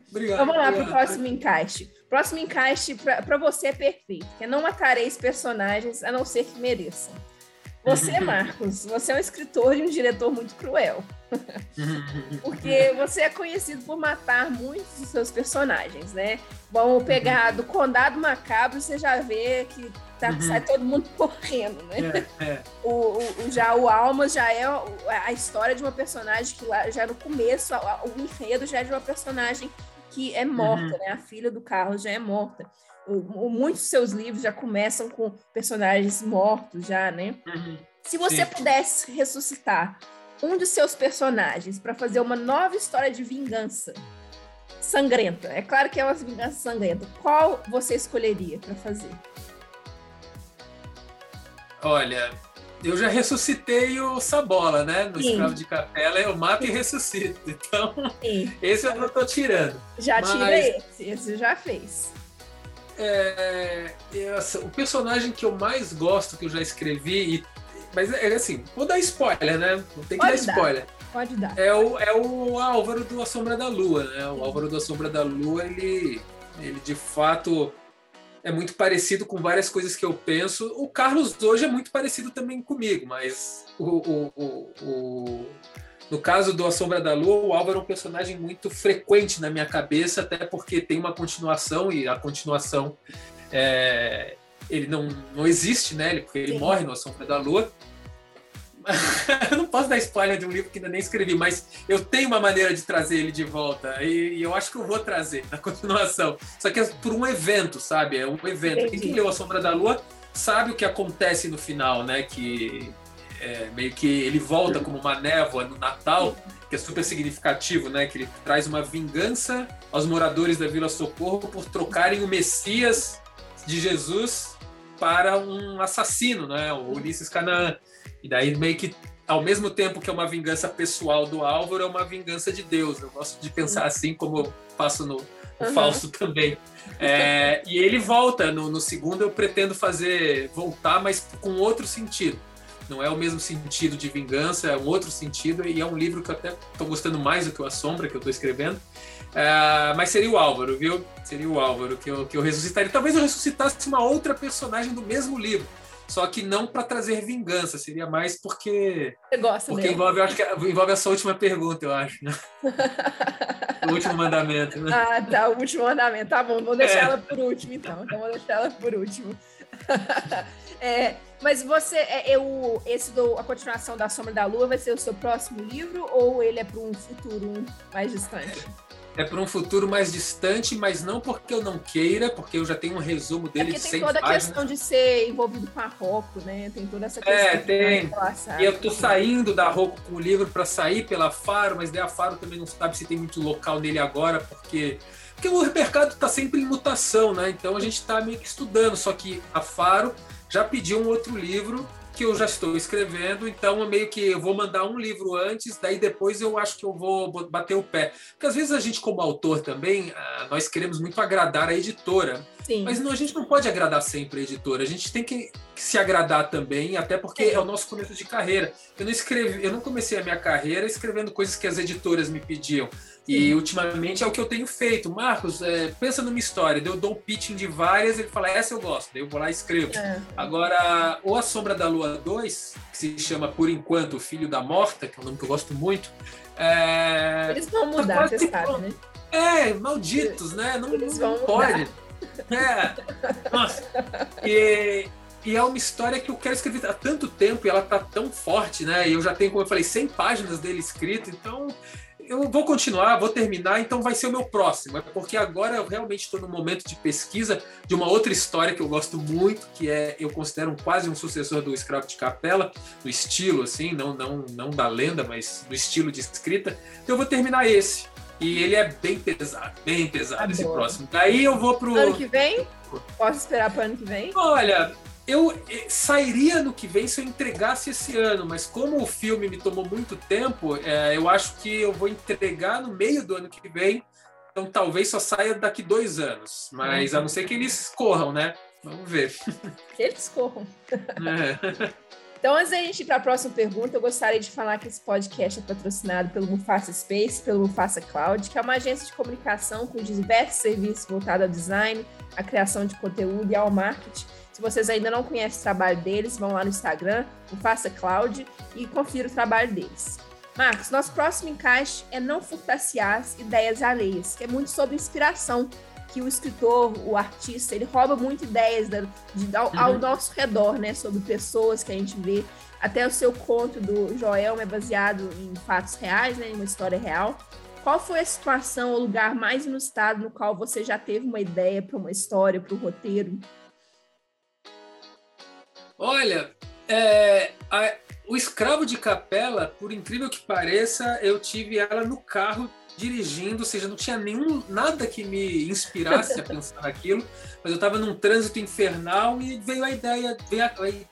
Obrigado, Vamos lá para o próximo encaixe. Próximo encaixe para você é perfeito, que é não matareis personagens a não ser que mereçam. Você, [laughs] Marcos, você é um escritor e um diretor muito cruel. [laughs] Porque você é conhecido por matar muitos dos seus personagens, né? Vamos pegar do Condado Macabro, você já vê que tá, uhum. sai todo mundo [laughs] correndo, né? É, é. O, o, já o Almas já é a história de uma personagem que lá, já no começo, o enredo já é de uma personagem que é morta, uhum. né? A filha do Carlos já é morta muitos seus livros já começam com personagens mortos já, né? Uhum. Se você Sim. pudesse ressuscitar um dos seus personagens para fazer uma nova história de vingança, sangrenta. É claro que é uma vingança sangrenta. Qual você escolheria para fazer? Olha, eu já ressuscitei o Sabola, né? No Sim. Escravo de Capela, eu mato e ressuscito. Então, Sim. [laughs] esse eu não tô tirando. Já Mas... tira esse, esse já fez. É, essa, o personagem que eu mais gosto, que eu já escrevi, e, mas é, é assim, vou dar spoiler, né? Não tem que Pode dar, dar spoiler. Pode dar. É o, é o Álvaro do A Sombra da Lua, né? O Álvaro do A Sombra da Lua, ele, ele de fato é muito parecido com várias coisas que eu penso. O Carlos hoje é muito parecido também comigo, mas o, o, o, o no caso do A Sombra da Lua, o Álvaro é um personagem muito frequente na minha cabeça, até porque tem uma continuação e a continuação é, ele não, não existe, né? Ele, porque ele Sim. morre no A Sombra da Lua. [laughs] eu não posso dar spoiler de um livro que ainda nem escrevi, mas eu tenho uma maneira de trazer ele de volta e, e eu acho que eu vou trazer na [laughs] continuação. Só que é por um evento, sabe? É um evento. Entendi. Quem leu A Sombra da Lua sabe o que acontece no final, né? Que é, meio que ele volta como uma névoa no Natal, que é super significativo, né? Que ele traz uma vingança aos moradores da Vila Socorro por trocarem o Messias de Jesus para um assassino, né? O Ulisses Canaã. E daí meio que ao mesmo tempo que é uma vingança pessoal do Álvaro, é uma vingança de Deus. Eu gosto de pensar assim, como eu faço no, no uhum. Falso também. É, e ele volta, no, no, segundo eu pretendo fazer, voltar, mas com outro sentido não é o mesmo sentido de vingança, é um outro sentido, e é um livro que eu até estou gostando mais do que o A Sombra, que eu estou escrevendo. Uh, mas seria o Álvaro, viu? Seria o Álvaro que eu, que eu ressuscitaria. Talvez eu ressuscitasse uma outra personagem do mesmo livro. Só que não para trazer vingança, seria mais porque. Você gosta Porque envolve, acho que envolve essa última pergunta, eu acho. Né? [laughs] o último mandamento. Né? Ah, tá, o último mandamento. Tá bom, vou deixar é. ela por último, então. Então vou deixar ela por último. [laughs] é, mas você, é, eu, esse do, a continuação da Sombra da Lua vai ser o seu próximo livro ou ele é para um futuro mais distante? É para um futuro mais distante, mas não porque eu não queira, porque eu já tenho um resumo dele é de 100 tem toda a questão de ser envolvido com a Rocco, né? Tem toda essa questão. É, tem. E eu tô saindo da Rocco com o livro para sair pela Faro, mas daí a Faro também não sabe se tem muito local nele agora, porque porque o mercado está sempre em mutação, né? Então a gente está meio que estudando, só que a Faro já pediu um outro livro que eu já estou escrevendo, então meio que eu vou mandar um livro antes, daí depois eu acho que eu vou bater o pé. Porque às vezes a gente, como autor também, ah, nós queremos muito agradar a editora, Sim. mas não, a gente não pode agradar sempre a editora, a gente tem que se agradar também, até porque é o nosso começo de carreira. Eu não escrevi, eu não comecei a minha carreira escrevendo coisas que as editoras me pediam. E ultimamente é o que eu tenho feito. Marcos, é, pensa numa história, eu dou o pitching de várias, ele fala, essa eu gosto, daí eu vou lá e escrevo. É. Agora, ou A Sombra da Lua 2, que se chama por enquanto O Filho da Morta, que é um nome que eu gosto muito. É... Eles vão mudar, você sabe, né? É, malditos, né? Não, Eles não pode. É. Nossa. E, e é uma história que eu quero escrever há tanto tempo e ela tá tão forte, né? E eu já tenho, como eu falei, 100 páginas dele escrito, então eu vou continuar, vou terminar, então vai ser o meu próximo. É porque agora eu realmente estou no momento de pesquisa de uma outra história que eu gosto muito, que é eu considero um, quase um sucessor do Escravo de Capela, no estilo assim, não não não da lenda, mas do estilo de escrita. Então eu vou terminar esse. E ele é bem pesado, bem pesado esse próximo. Daí eu vou pro ano que vem. Posso esperar para ano que vem? Olha, eu eh, sairia no que vem se eu entregasse esse ano, mas como o filme me tomou muito tempo, é, eu acho que eu vou entregar no meio do ano que vem, então talvez só saia daqui dois anos, mas a não ser que eles corram, né? Vamos ver. Que eles corram. É. Então, antes da gente ir para a próxima pergunta, eu gostaria de falar que esse podcast é patrocinado pelo Mufasa Space, pelo Mufasa Cloud, que é uma agência de comunicação com diversos serviços voltados ao design, à criação de conteúdo e ao marketing vocês ainda não conhecem o trabalho deles, vão lá no Instagram, o Faça Cloud, e confira o trabalho deles. Marcos, nosso próximo encaixe é não furtaciar as ideias alheias, que é muito sobre inspiração, que o escritor, o artista, ele rouba muito ideias da, de, ao, ao, uhum. nosso redor, né, sobre pessoas que a gente vê. Até o seu conto do Joel é baseado em fatos reais, né, em uma história real. Qual foi a situação ou lugar mais inusitado no qual você já teve uma ideia para uma história, para um roteiro? Olha, é, a, o escravo de capela, por incrível que pareça, eu tive ela no carro dirigindo, ou seja, não tinha nenhum nada que me inspirasse a pensar [laughs] naquilo, mas eu estava num trânsito infernal e veio a ideia, veio a,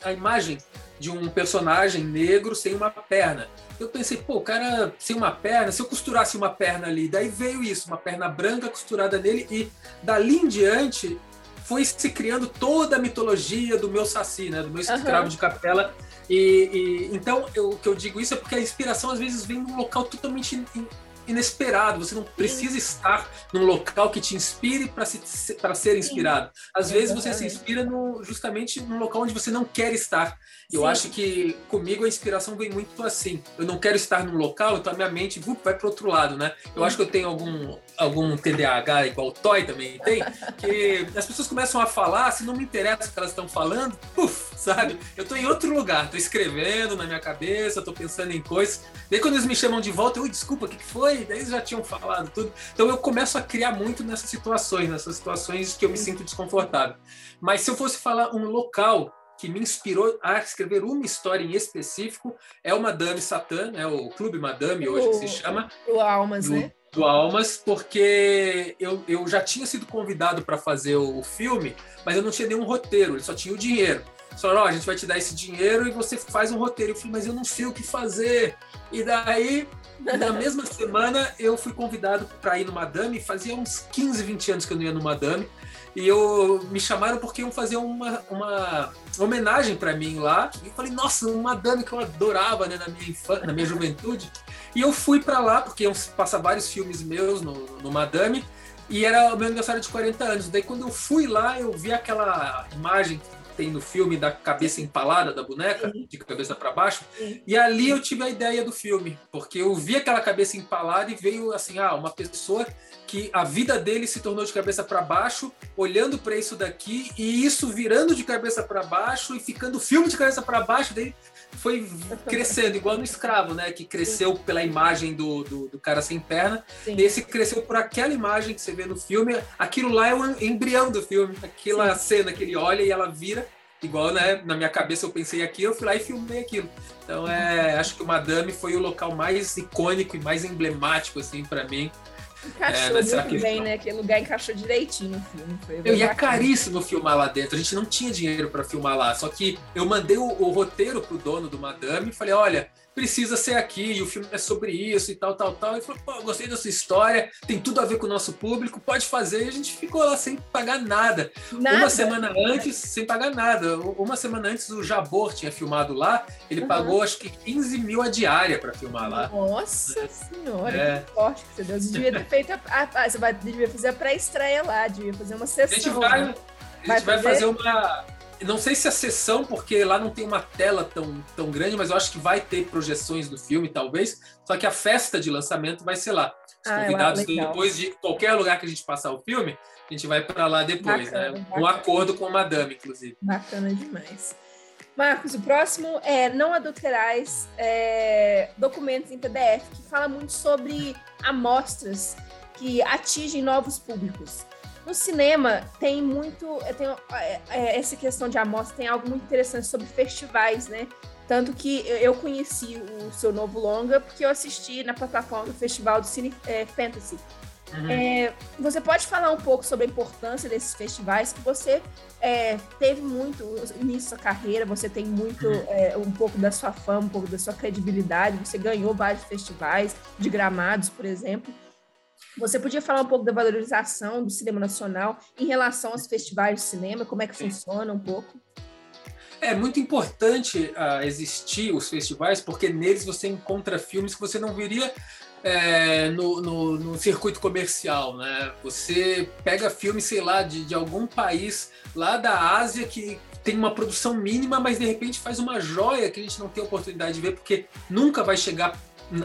a, imagem de um personagem negro sem uma perna. Eu pensei, pô, o cara sem uma perna, se eu costurasse uma perna ali, daí veio isso, uma perna branca costurada nele e dali em diante foi se criando toda a mitologia do meu saci, né, do meu escravo uhum. de capela. E, e então eu, o que eu digo isso é porque a inspiração às vezes vem de um local totalmente inesperado. Você não precisa estar num local que te inspire para se, ser inspirado. Às vezes você se inspira no, justamente num local onde você não quer estar. E eu acho que comigo a inspiração vem muito assim. Eu não quero estar num local, então a minha mente uh, vai para outro lado, né? Eu acho que eu tenho algum, algum TDAH, igual o Toy também tem, que as pessoas começam a falar, se não me interessa o que elas estão falando, puf, sabe? Eu estou em outro lugar, estou escrevendo na minha cabeça, estou pensando em coisas. Daí quando eles me chamam de volta, eu, desculpa, o que, que foi? Daí eles já tinham falado tudo. Então eu começo a criar muito nessas situações, nessas situações que eu me sinto desconfortável. Mas se eu fosse falar um local que me inspirou a escrever uma história em específico é o Madame Satã, né, o Clube Madame hoje o, que se chama. O Almas, do, né? Do Almas, porque eu, eu já tinha sido convidado para fazer o, filme, mas eu não tinha nenhum roteiro, ele só tinha o dinheiro. Falaram, oh, a gente vai te dar esse dinheiro e você faz um roteiro. Eu falei, mas eu não sei o que fazer. E daí, na mesma semana, eu fui convidado para ir no Madame. Fazia uns 15, 20 anos que eu não ia no Madame. E eu me chamaram porque iam fazer uma, uma homenagem para mim lá. E eu falei, nossa, uma madame que eu adorava né, na, minha infância, na minha juventude. E eu fui para lá, porque iam passar vários filmes meus no, no Madame. E era o meu aniversário de 40 anos. Daí quando eu fui lá, eu vi aquela imagem tem no filme da cabeça empalada da boneca, Sim. de cabeça para baixo. Sim. E ali eu tive a ideia do filme, porque eu vi aquela cabeça empalada e veio assim, ah, uma pessoa que a vida dele se tornou de cabeça para baixo, olhando para isso daqui e isso virando de cabeça para baixo e ficando filme de cabeça para baixo, daí foi crescendo, igual no escravo, né? Que cresceu pela imagem do, do, do, cara sem perna. Sim. Esse cresceu por aquela imagem que você vê no filme. Aquilo lá é o embrião do filme. Aquela Sim. cena que ele olha e ela vira. Igual, né? Na minha cabeça eu pensei aqui, eu fui lá e filmei aquilo. Então, é, acho que o Madame foi o local mais icônico e mais emblemático, assim, para mim. Encaixou é, muito bem, né? Aquele lugar encaixou direitinho no filme. Foi eu, e é caríssimo filmar lá dentro. A gente não tinha dinheiro para filmar lá. Só que eu mandei o, o roteiro pro dono do Madame e falei: olha, precisa ser aqui, e o filme é sobre isso e tal, tal, tal. E falou, pô, gostei da sua história, tem tudo a ver com o nosso público, pode fazer. E a gente ficou lá sem pagar nada. nada. Uma semana antes, sem pagar nada. Uma semana antes, o Jabor tinha filmado lá, ele uhum. pagou acho que 15 mil a diária para filmar lá. Nossa é. senhora, é. que forte que você deu. Você devia ter feito a, a, a, você vai, devia fazer a pré-estreia lá, devia fazer uma sessão. A gente vai, né? a gente vai, vai fazer uma não sei se a sessão, porque lá não tem uma tela tão, tão grande, mas eu acho que vai ter projeções do filme, talvez. Só que a festa de lançamento vai ser lá. Os ah, convidados, depois de qualquer lugar que a gente passar o filme, a gente vai para lá depois, bacana, né? Um acordo com a Madame, inclusive. Bacana demais. Marcos, o próximo é Não Adulterais é, Documentos em PDF, que fala muito sobre amostras que atingem novos públicos. No cinema tem muito, tem é, é, essa questão de amostra tem algo muito interessante sobre festivais, né? Tanto que eu conheci o seu novo longa porque eu assisti na plataforma do Festival do Cine é, Fantasy. Uhum. É, você pode falar um pouco sobre a importância desses festivais que você é, teve muito início da carreira, você tem muito uhum. é, um pouco da sua fama, um pouco da sua credibilidade, você ganhou vários festivais de gramados, por exemplo. Você podia falar um pouco da valorização do cinema nacional em relação aos festivais de cinema, como é que funciona um pouco? É muito importante uh, existir os festivais, porque neles você encontra filmes que você não viria é, no, no, no, circuito comercial, né? Você pega filmes, sei lá, de, de algum país lá da Ásia que tem uma produção mínima, mas de repente faz uma joia que a gente não tem oportunidade de ver, porque nunca vai chegar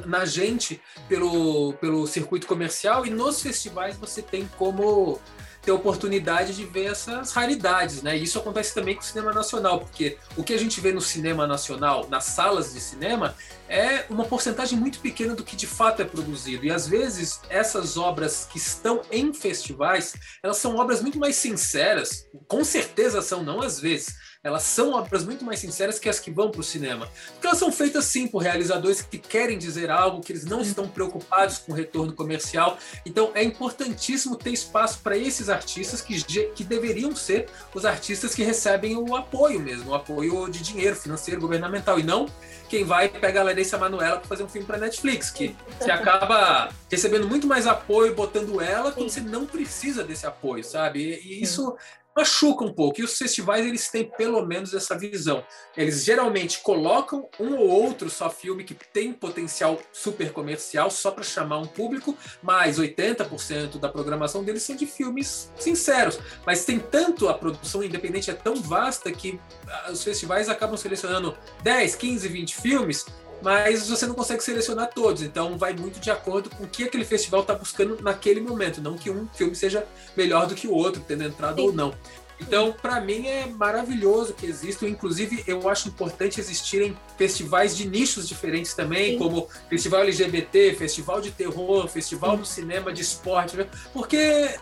na gente pelo, pelo circuito comercial e nos festivais você tem como ter oportunidade de ver essas raridades, né? E isso acontece também com o cinema nacional, porque o que a gente vê no cinema nacional, nas salas de cinema, é uma porcentagem muito pequena do que de fato é produzido. E às vezes essas obras que estão em festivais, elas são obras muito mais sinceras, com certeza são, não às vezes, elas são obras muito mais sinceras que as que vão para o cinema. Porque elas são feitas sim por realizadores que querem dizer algo, que eles não estão preocupados com o retorno comercial. Então é importantíssimo ter espaço para esses artistas que, que deveriam ser os artistas que recebem o apoio mesmo, o apoio de dinheiro financeiro, governamental, e não quem vai pegar a Larissa Manuela para fazer um filme para Netflix, que você acaba recebendo muito mais apoio botando ela quando você não precisa desse apoio, sabe? E, e isso machuca um pouco. E os festivais eles têm pelo menos essa visão. Eles geralmente colocam um ou outro só filme que tem potencial super comercial só para chamar um público, mas 80% da programação deles são de filmes sinceros. Mas tem tanto a produção independente é tão vasta que ah, os festivais acabam selecionando 10, 15, 20 filmes mas você não consegue selecionar todos, então vai muito de acordo com o que aquele festival está buscando naquele momento, não que um filme seja melhor do que o outro, tendo entrado Sim. ou não. Então, para mim é maravilhoso que existam. Inclusive, eu acho importante existirem festivais de nichos diferentes também, Sim. como Festival LGBT, Festival de Terror, Festival Sim. do Cinema, de Esporte, porque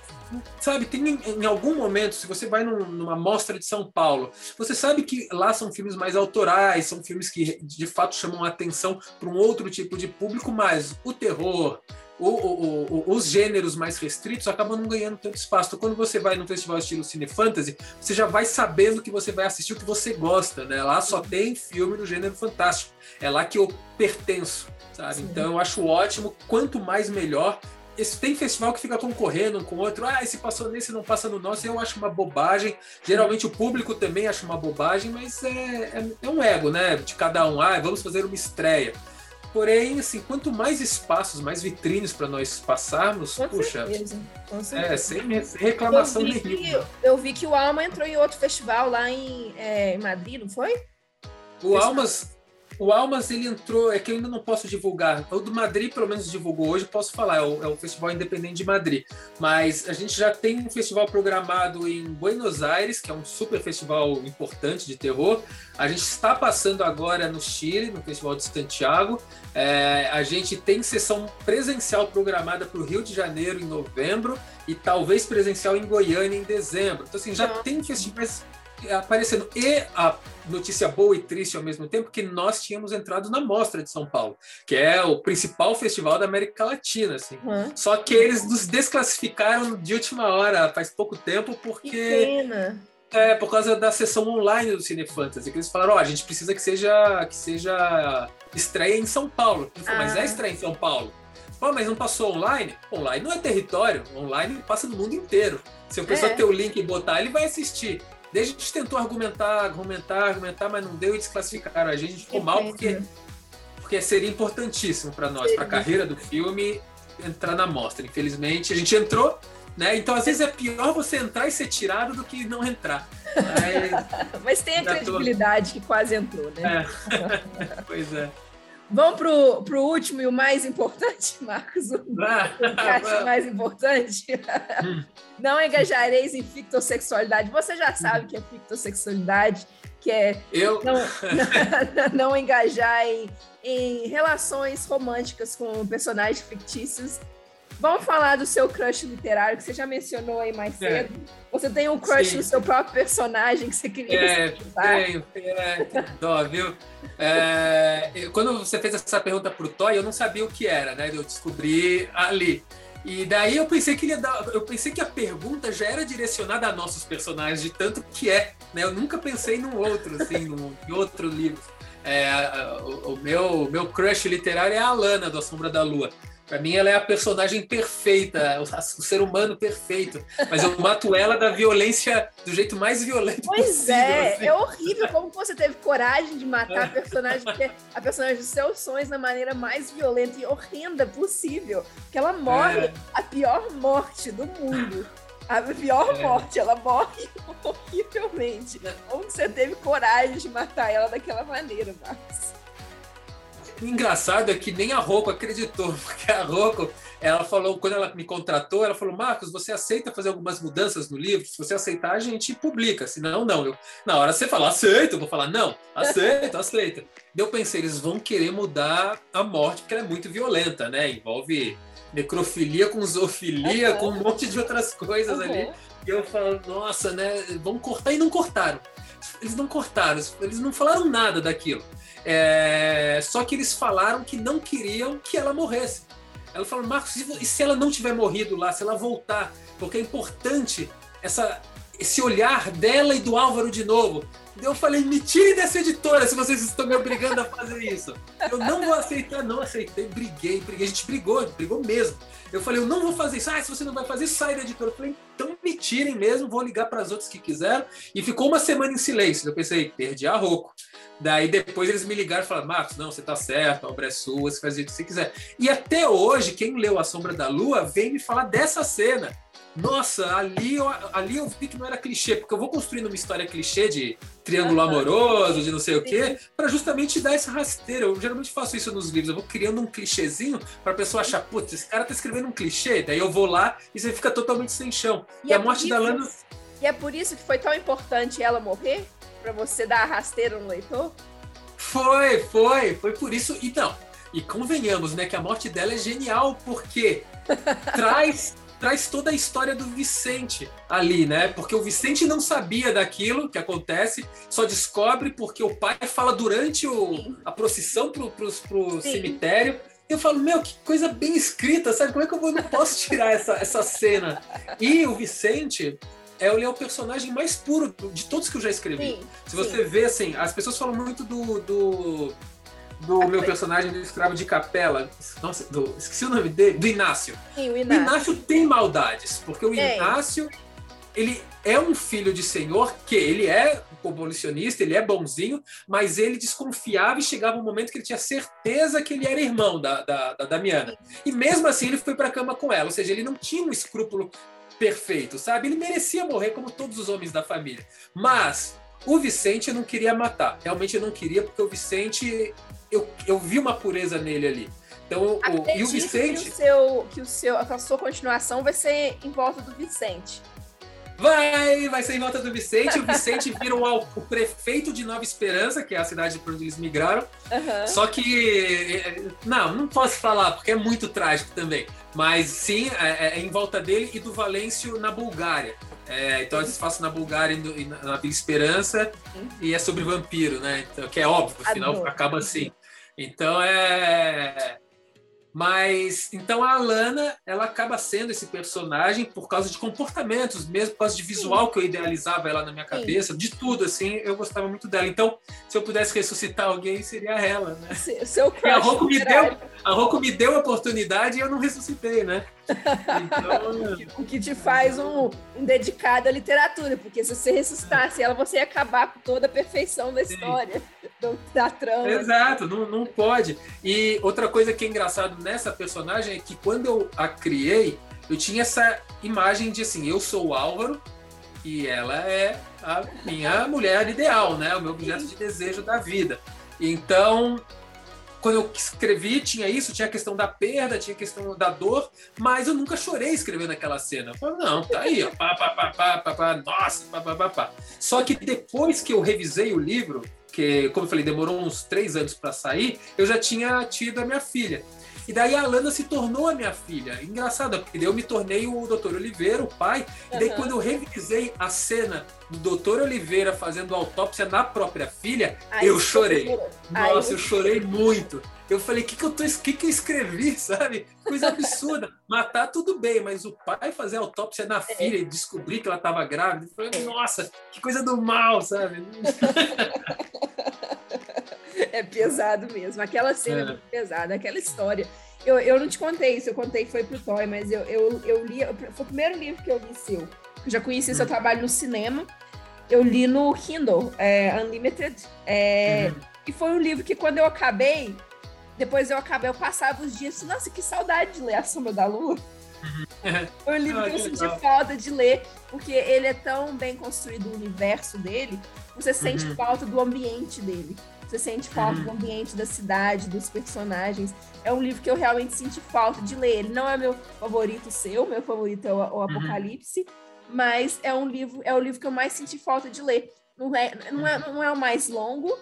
sabe, tem em, algum momento, se você vai num, numa mostra de São Paulo, você sabe que lá são filmes mais autorais, são filmes que de fato chamam a atenção para um outro tipo de público, mas o terror, o, o, o, os gêneros mais restritos acabam não ganhando tanto espaço. Então, quando você vai num festival estilo Cine Fantasy, você já vai sabendo que você vai assistir o que você gosta, né? Lá só tem filme do gênero fantástico. É lá que eu pertenço, sabe? Sim. Então eu acho ótimo, quanto mais melhor esse, tem festival que fica concorrendo com outro, ah, esse passou nesse, não passa no nosso, eu acho uma bobagem. Geralmente o público também acha uma bobagem, mas é, é, é um ego, né? De cada um, ah, vamos fazer uma estreia. Porém, assim, quanto mais espaços, mais vitrines para nós passarmos, com puxa. Certeza, com certeza. É, sem, reclamação eu nenhuma. Que, eu vi que o Alma entrou em outro festival lá em, é, em Madrid, não foi? O Almas, o Almas, ele entrou, é que eu ainda não posso divulgar. O do Madrid, pelo menos divulgou hoje, posso falar, é o, é o, Festival Independente de Madrid. Mas a gente já tem um festival programado em Buenos Aires, que é um super festival importante de terror. A gente está passando agora no Chile, no Festival de Santiago. É, a gente tem sessão presencial programada para o Rio de Janeiro em novembro e talvez presencial em Goiânia em dezembro. Então, assim, já tem festivais aparecendo. E a notícia boa e triste ao mesmo tempo que nós tínhamos entrado na Mostra de São Paulo, que é o principal festival da América Latina, assim. Só que eles nos desclassificaram de última hora, faz pouco tempo, porque é por causa da sessão online do Cine Fantasy, que eles falaram, ó, oh, a gente precisa que seja que seja estreia em São Paulo. Falei, ah. Mas é ah. estreia em São Paulo. Pô, mas não passou online? Online não é território, online passa no mundo inteiro. Se o pessoal é. ter o link e botar, ele vai assistir. Daí a gente tentou argumentar, argumentar, argumentar, mas não deu e desclassificaram. A gente ficou mal porque, porque seria importantíssimo para nós, para a carreira do filme, entrar na mostra. Infelizmente, a gente entrou, né? Então, às vezes é pior você entrar e ser tirado do que não entrar. Mas [laughs] tem a credibilidade tô... que quase entrou, né? É. [laughs] pois é. Vamos pro, pro último e o mais importante, [laughs] Marcos. O, o [laughs] mais importante. Hum. Não engajareis em fictossexualidade. Você já sabe que é fictossexualidade, que é Eu... não, não, [laughs] não engajar em, em relações românticas com personagens fictícios Vamos falar do seu crush literário, que você já mencionou aí mais é. cedo. Você tem um crush Sim. no seu próprio personagem que você queria É, tenho, é, dó, viu? É, quando você fez essa pergunta pro Toy, eu não sabia o que era, né? Eu descobri ali. E daí eu pensei que dar, eu pensei que a pergunta já era direcionada a nossos personagens, de tanto que é, né? Eu nunca pensei num outro, assim, num, em outro livro. É, o, o, meu, meu crush literário é a Alana, do A Sombra da Lua. Para mim, ela é a personagem perfeita, o, ser humano perfeito. Mas eu mato ela da violência, do jeito mais violento pois possível. Pois é, assim. é horrível como você teve coragem de matar a personagem, a personagem dos seus sonhos da maneira mais violenta e horrenda possível. Que ela morre é. a pior morte do mundo. A pior é. morte, ela morre [laughs] horrivelmente. Como você teve coragem de matar ela daquela maneira, Marcos? O engraçado é que nem a Rocco acreditou, [laughs] porque a Rocco, ela falou, quando ela me contratou, ela falou, Marcos, você aceita fazer algumas mudanças no livro? Se você aceitar, a gente publica, senão não. Eu, na hora você fala, aceito, eu vou falar, não, aceito, aceita. eu pensei, eles vão querer mudar a morte, porque ela é muito violenta, né? Envolve necrofilia com zoofilia, uhum. com um monte de outras coisas uhum. ali. E eu falo, nossa, né? Vamos cortar e não cortaram. eles não cortaram, eles não falaram nada daquilo. É, só que eles falaram que não queriam que ela morresse. Ela falou, Marcos, e se ela não tiver morrido lá, se ela voltar? Porque é importante essa, esse olhar dela e do Álvaro de novo. Eu falei, me tire dessa editora se vocês estão me obrigando a fazer isso. Eu não vou aceitar, não aceitei, briguei, briguei. A gente brigou, brigou mesmo. Eu falei, eu não vou fazer isso. Ah, se você não vai fazer, sai da editora. Eu falei, então me tirem mesmo, vou ligar para as outras que quiseram. E ficou uma semana em silêncio. Eu pensei, perdi a rouco. Daí depois eles me ligaram e falaram, Marcos, não, você tá certo, a obra é sua, você faz o que você quiser. E até hoje, quem leu A Sombra da Lua vem me falar dessa cena nossa, ali eu, ali eu vi que não era clichê, porque eu vou construindo uma história clichê de triângulo amoroso, de não sei o quê, para justamente dar essa rasteira. Eu geralmente faço isso nos livros, eu vou criando um clichêzinho para a pessoa achar, putz, esse cara tá escrevendo um clichê, daí eu vou lá e você fica totalmente sem chão. E, e é a morte da Lana. E é por isso que foi tão importante ela morrer? para você dar a rasteira no leitor? Foi, foi, foi por isso. Então, e convenhamos, né, que a morte dela é genial, porque [laughs] traz traz toda a história do Vicente ali, né? Porque o Vicente não sabia daquilo que acontece, só descobre porque o pai fala durante o, a procissão pro, pro, pro cemitério. Eu falo, meu, que coisa bem escrita, sabe? Como é que eu não posso tirar essa, essa cena? E o Vicente, é, ele é o personagem mais puro de todos que eu já escrevi. Sim, Se você sim. vê, assim, as pessoas falam muito do, do do meu personagem do escravo de capela. Nossa, do, esqueci o nome dele, do Inácio. Sim, o Inácio. O Inácio tem maldades, porque o Inácio ele é um filho de senhor que ele é abolicionista, ele é bonzinho, mas ele desconfiava e chegava um momento que ele tinha certeza que ele era irmão da, da, da Damiana. E mesmo assim ele foi para a cama com ela, ou seja, ele não tinha um escrúpulo perfeito, sabe? Ele merecia morrer como todos os homens da família. Mas o Vicente eu não queria matar. Realmente eu não queria, porque o Vicente, eu, eu vi uma pureza nele ali. Então, o, e o Vicente. Que, o seu, que, o seu, a sua continuação vai ser em volta do Vicente. Vai, vai ser em volta do Vicente. O Vicente [laughs] vira o, o prefeito de Nova Esperança, que é a cidade para onde eles migraram. Uhum. Só que. É, não, não posso falar, porque é muito trágico também. Mas sim, é, é em volta dele e do Valêncio na Bulgária. É, então eles façam na Bulgária e na Vila Esperança e é sobre vampiro, né? Então, que é óbvio, afinal acaba assim. Então é. Mas então a Alana, ela acaba sendo esse personagem por causa de comportamentos, mesmo por causa de visual Sim. que eu idealizava ela na minha cabeça, Sim. de tudo assim, eu gostava muito dela. Então, se eu pudesse ressuscitar alguém, seria ela, né? Seu crush, a Roku me deu, a Roku me deu a oportunidade e eu não ressuscitei, né? Então... [laughs] o que te faz um, um, dedicado à literatura, porque se você ressuscitasse ela, você ia acabar com toda a perfeição da história, do, da trama. Exato, não, não pode. E outra coisa que é engraçado nessa personagem é que quando eu a criei, eu tinha essa imagem de assim, eu sou o Álvaro e ela é a minha mulher ideal, né? O meu objeto de desejo da vida. Então, quando eu escrevi, tinha isso, tinha a questão da perda, tinha a questão da dor, mas eu nunca chorei escrevendo aquela cena. Eu falei, não, tá aí, ó, pá, pá, pá, pá, pá, pá, nossa, pá, pá, pá, pá. Só que depois que eu revisei o livro, que, como eu falei, demorou uns três anos para sair, eu já tinha tido a minha filha. E daí a Alana se tornou a minha filha. Engraçado, porque daí eu me tornei o Dr. Oliveira, o pai. E daí, quando eu revisei a cena do Dr. Oliveira fazendo autópsia na própria filha, Aí eu chorei. Nossa, eu chorei muito. Eu falei, o que, que, eu tô, que, que eu escrevi, [laughs] sabe? Coisa absurda. Matar tudo bem, mas o pai fazer autópsia na é. filha e descobrir que ela estava grávida, eu falei, é. nossa, que coisa do mal, sabe? [laughs] é pesado mesmo. Aquela cena é, é muito pesada, aquela história. Eu, eu não te contei isso, eu contei que foi pro Toy, mas eu, eu, eu li. Foi o primeiro livro que eu li seu. Eu já conheci hum. seu trabalho no cinema. Eu li no Kindle, é, Unlimited. É, uhum. E foi um livro que quando eu acabei, depois eu acabei, eu passava os dias assim, nossa, que saudade de ler A Sombra da Lua. Uhum. Foi um livro [laughs] ah, que eu senti falta de ler, porque ele é tão bem construído o universo dele, você sente uhum. falta do ambiente dele. Você sente falta do ambiente da cidade, dos personagens. É um livro que eu realmente senti falta de ler. Ele não é meu favorito seu, meu favorito é o, o uhum. Apocalipse, mas é um livro, é o livro que eu mais senti falta de ler. Não é, não é, não é o mais longo,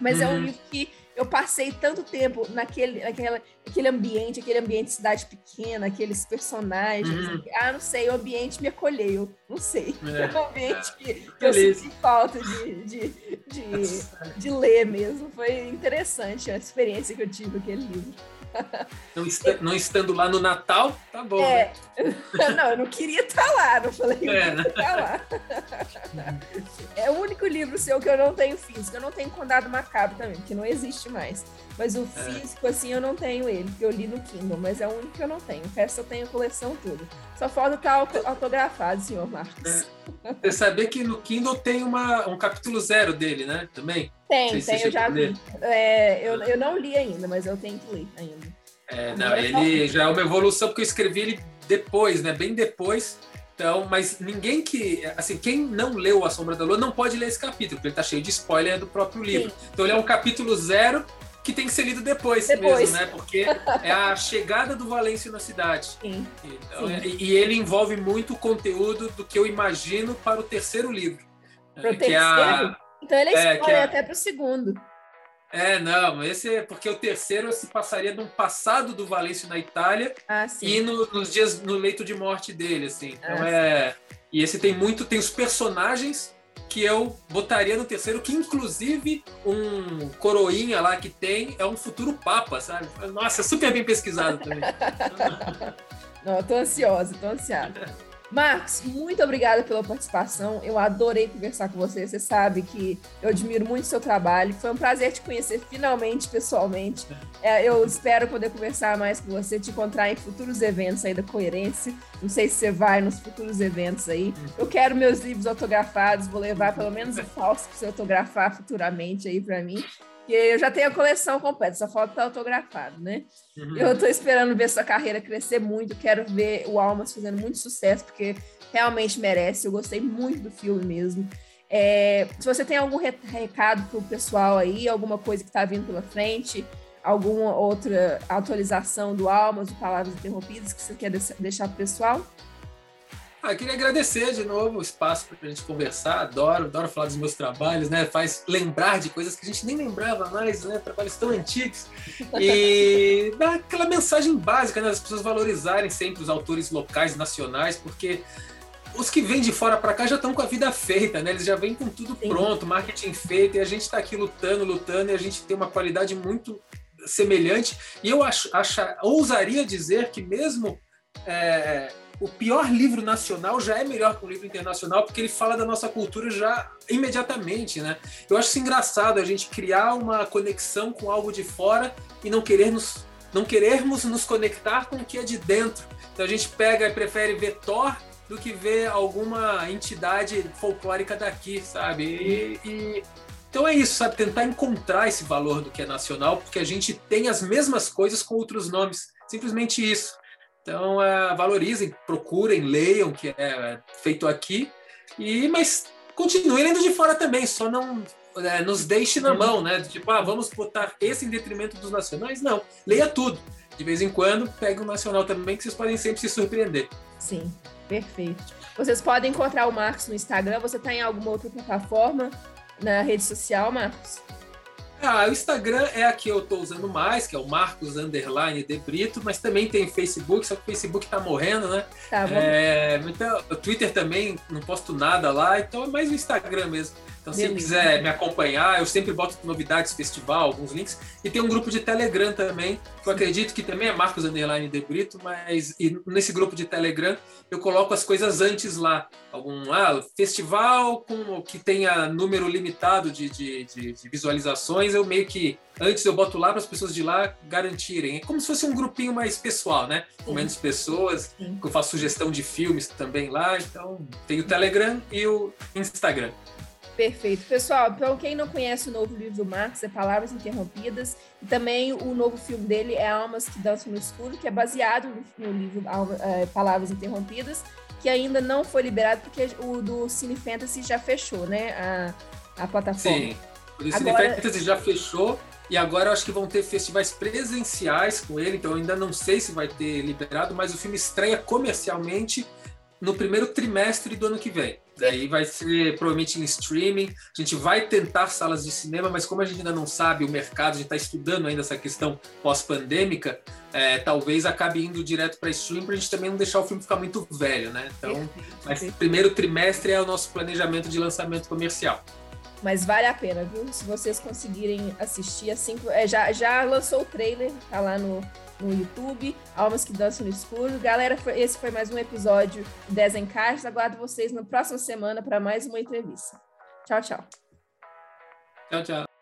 mas é um uhum. livro que eu passei tanto tempo naquele, naquela, aquele ambiente, aquele ambiente de cidade pequena, aqueles personagens. Uhum. Ah, não sei, o ambiente me acolheu. Não sei. É, [laughs] é um ambiente que, que eu senti falta de, de, de, de ler mesmo. Foi interessante a experiência que eu tive com aquele livro. Não, está, não, estando lá no Natal, tá bom. É. Né? [laughs] Não, eu não queria estar lá, não falei é, né? estar lá. É o único livro seu que eu não tenho físico. Eu não tenho Condado Macabro também, que não existe mais. Mas o é. físico, é. assim, eu não tenho ele, que eu li no Kindle, mas é o único que eu não tenho. O resto eu tenho coleção tudo. Só falta estar autografado, senhor Marcos. É. Você saber que no Kindle tem uma, um capítulo zero dele, né? Também? Tem, tem, eu já vi. É, eu, eu não li ainda, mas eu tenho que ler ainda. É, não, ele já é uma evolução, porque eu escrevi ele depois, né? Bem depois. Então, mas ninguém que. Assim, quem não leu A Sombra da Lua não pode ler esse capítulo, porque ele tá cheio de spoiler do próprio livro. Sim. Então ele é um capítulo zero que tem que ser lido depois, depois. mesmo, né? Porque é a chegada do Valêncio na cidade. Sim. Então, Sim. E, e, ele envolve muito conteúdo do que eu imagino para o terceiro livro. Para o terceiro? É a, então ele é spoiler é, até para o segundo. É, não, esse é porque o terceiro se passaria no passado do Valêncio na Itália ah, e no, nos dias no leito de morte dele, assim. Então ah, é. Sim. E esse tem muito, tem os personagens que eu botaria no terceiro, que inclusive um coroinha lá que tem é um futuro papa, sabe? Nossa, super bem pesquisado também. [laughs] Não, tô ansiosa, tô ansiosa. [laughs] Marcos, muito obrigada pela participação. Eu adorei conversar com você. Você sabe que eu admiro muito o seu trabalho. Foi um prazer te conhecer finalmente, pessoalmente. É, eu espero poder conversar mais com você, te encontrar em futuros eventos aí da Coerência. Não sei se você vai nos futuros eventos aí. Eu quero meus livros autografados. Vou levar pelo menos o falso para você autografar futuramente aí para mim. Porque eu já tenho a coleção completa, só falta estar autografado, né? Uhum. Eu estou esperando ver sua carreira crescer muito, quero ver o Almas fazendo muito sucesso, porque realmente merece. Eu gostei muito do filme mesmo. É, se você tem algum recado para o pessoal aí, alguma coisa que está vindo pela frente, alguma outra atualização do Almas, do Palavras Interrompidas que você quer deixar para o pessoal? Ah, queria agradecer de novo o espaço para a gente conversar. Adoro, adoro falar dos meus trabalhos, né? Faz lembrar de coisas que a gente nem lembrava mais, né? Trabalhos tão antigos. E [laughs] dá aquela mensagem básica, né? As pessoas valorizarem sempre os autores locais, nacionais, porque os que vêm de fora para cá já estão com a vida feita, né? Eles já vêm com tudo pronto, marketing feito, e a gente está aqui lutando, lutando, e a gente tem uma qualidade muito semelhante. E eu acho, acho ousaria dizer que mesmo é, o pior livro nacional já é melhor que um livro internacional, porque ele fala da nossa cultura já imediatamente, né? Eu acho isso engraçado, a gente criar uma conexão com algo de fora e não querer nos, não querermos nos conectar com o que é de dentro. Então a gente pega e prefere ver Thor do que ver alguma entidade folclórica daqui, sabe? E, e, então é isso, sabe? Tentar encontrar esse valor do que é nacional, porque a gente tem as mesmas coisas com outros nomes. Simplesmente isso. Então, é, valorizem, procurem, leiam o que é feito aqui, e mas continuem lendo de fora também, só não é, nos deixe na mão, né? Tipo, ah, vamos botar esse em detrimento dos nacionais. Não, leia tudo. De vez em quando, pegue um nacional também, que vocês podem sempre se surpreender. Sim, perfeito. Vocês podem encontrar o Marcos no Instagram. Você está em alguma outra plataforma na rede social, Marcos? Ah, o Instagram é a que eu estou usando mais, que é o Marcos Underline de Brito, mas também tem Facebook, só que o Facebook está morrendo, né? Tá bom. É, então, o Twitter também não posto nada lá, então é mais o Instagram mesmo. Então, se quiser me acompanhar, eu sempre boto novidades, festival, alguns links. E tem um grupo de Telegram também, que eu acredito que também é Marcos Underline de Brito, mas nesse grupo de Telegram eu coloco as coisas antes lá. Algum ah, festival com que tenha número limitado de, de, de, de visualizações, eu meio que antes eu boto lá para as pessoas de lá garantirem. É como se fosse um grupinho mais pessoal, né? Com menos pessoas, Sim. eu faço sugestão de filmes também lá. Então, tem o Telegram e o Instagram. Perfeito. Pessoal, para quem não conhece o novo livro do Marx, é Palavras Interrompidas, e também o novo filme dele é Almas que Dançam no Escuro, que é baseado no, livro é, Palavras Interrompidas, que ainda não foi liberado porque o do Cine Fantasy já fechou, né? A, a plataforma. Sim, o do Cine agora... Fantasy já fechou. E agora eu acho que vão ter festivais presenciais com ele, então eu ainda não sei se vai ter liberado, mas o filme estreia comercialmente no primeiro trimestre do ano que vem. Daí vai ser provavelmente em streaming. A gente vai tentar salas de cinema, mas como a gente ainda não sabe o mercado, a gente está estudando ainda essa questão pós-pandêmica, é, talvez acabe indo direto para streaming para a gente também não deixar o filme ficar muito velho, né? Então, mas primeiro trimestre é o nosso planejamento de lançamento comercial. Mas vale a pena, viu? Se vocês conseguirem assistir assim, é, já, já lançou o trailer, tá lá no, no YouTube, Almas que Dançam no Escuro. Galera, esse foi mais um episódio de 10 Encaixes. Aguardo vocês na próxima semana para mais uma entrevista. Tchau, tchau. Tchau, tchau.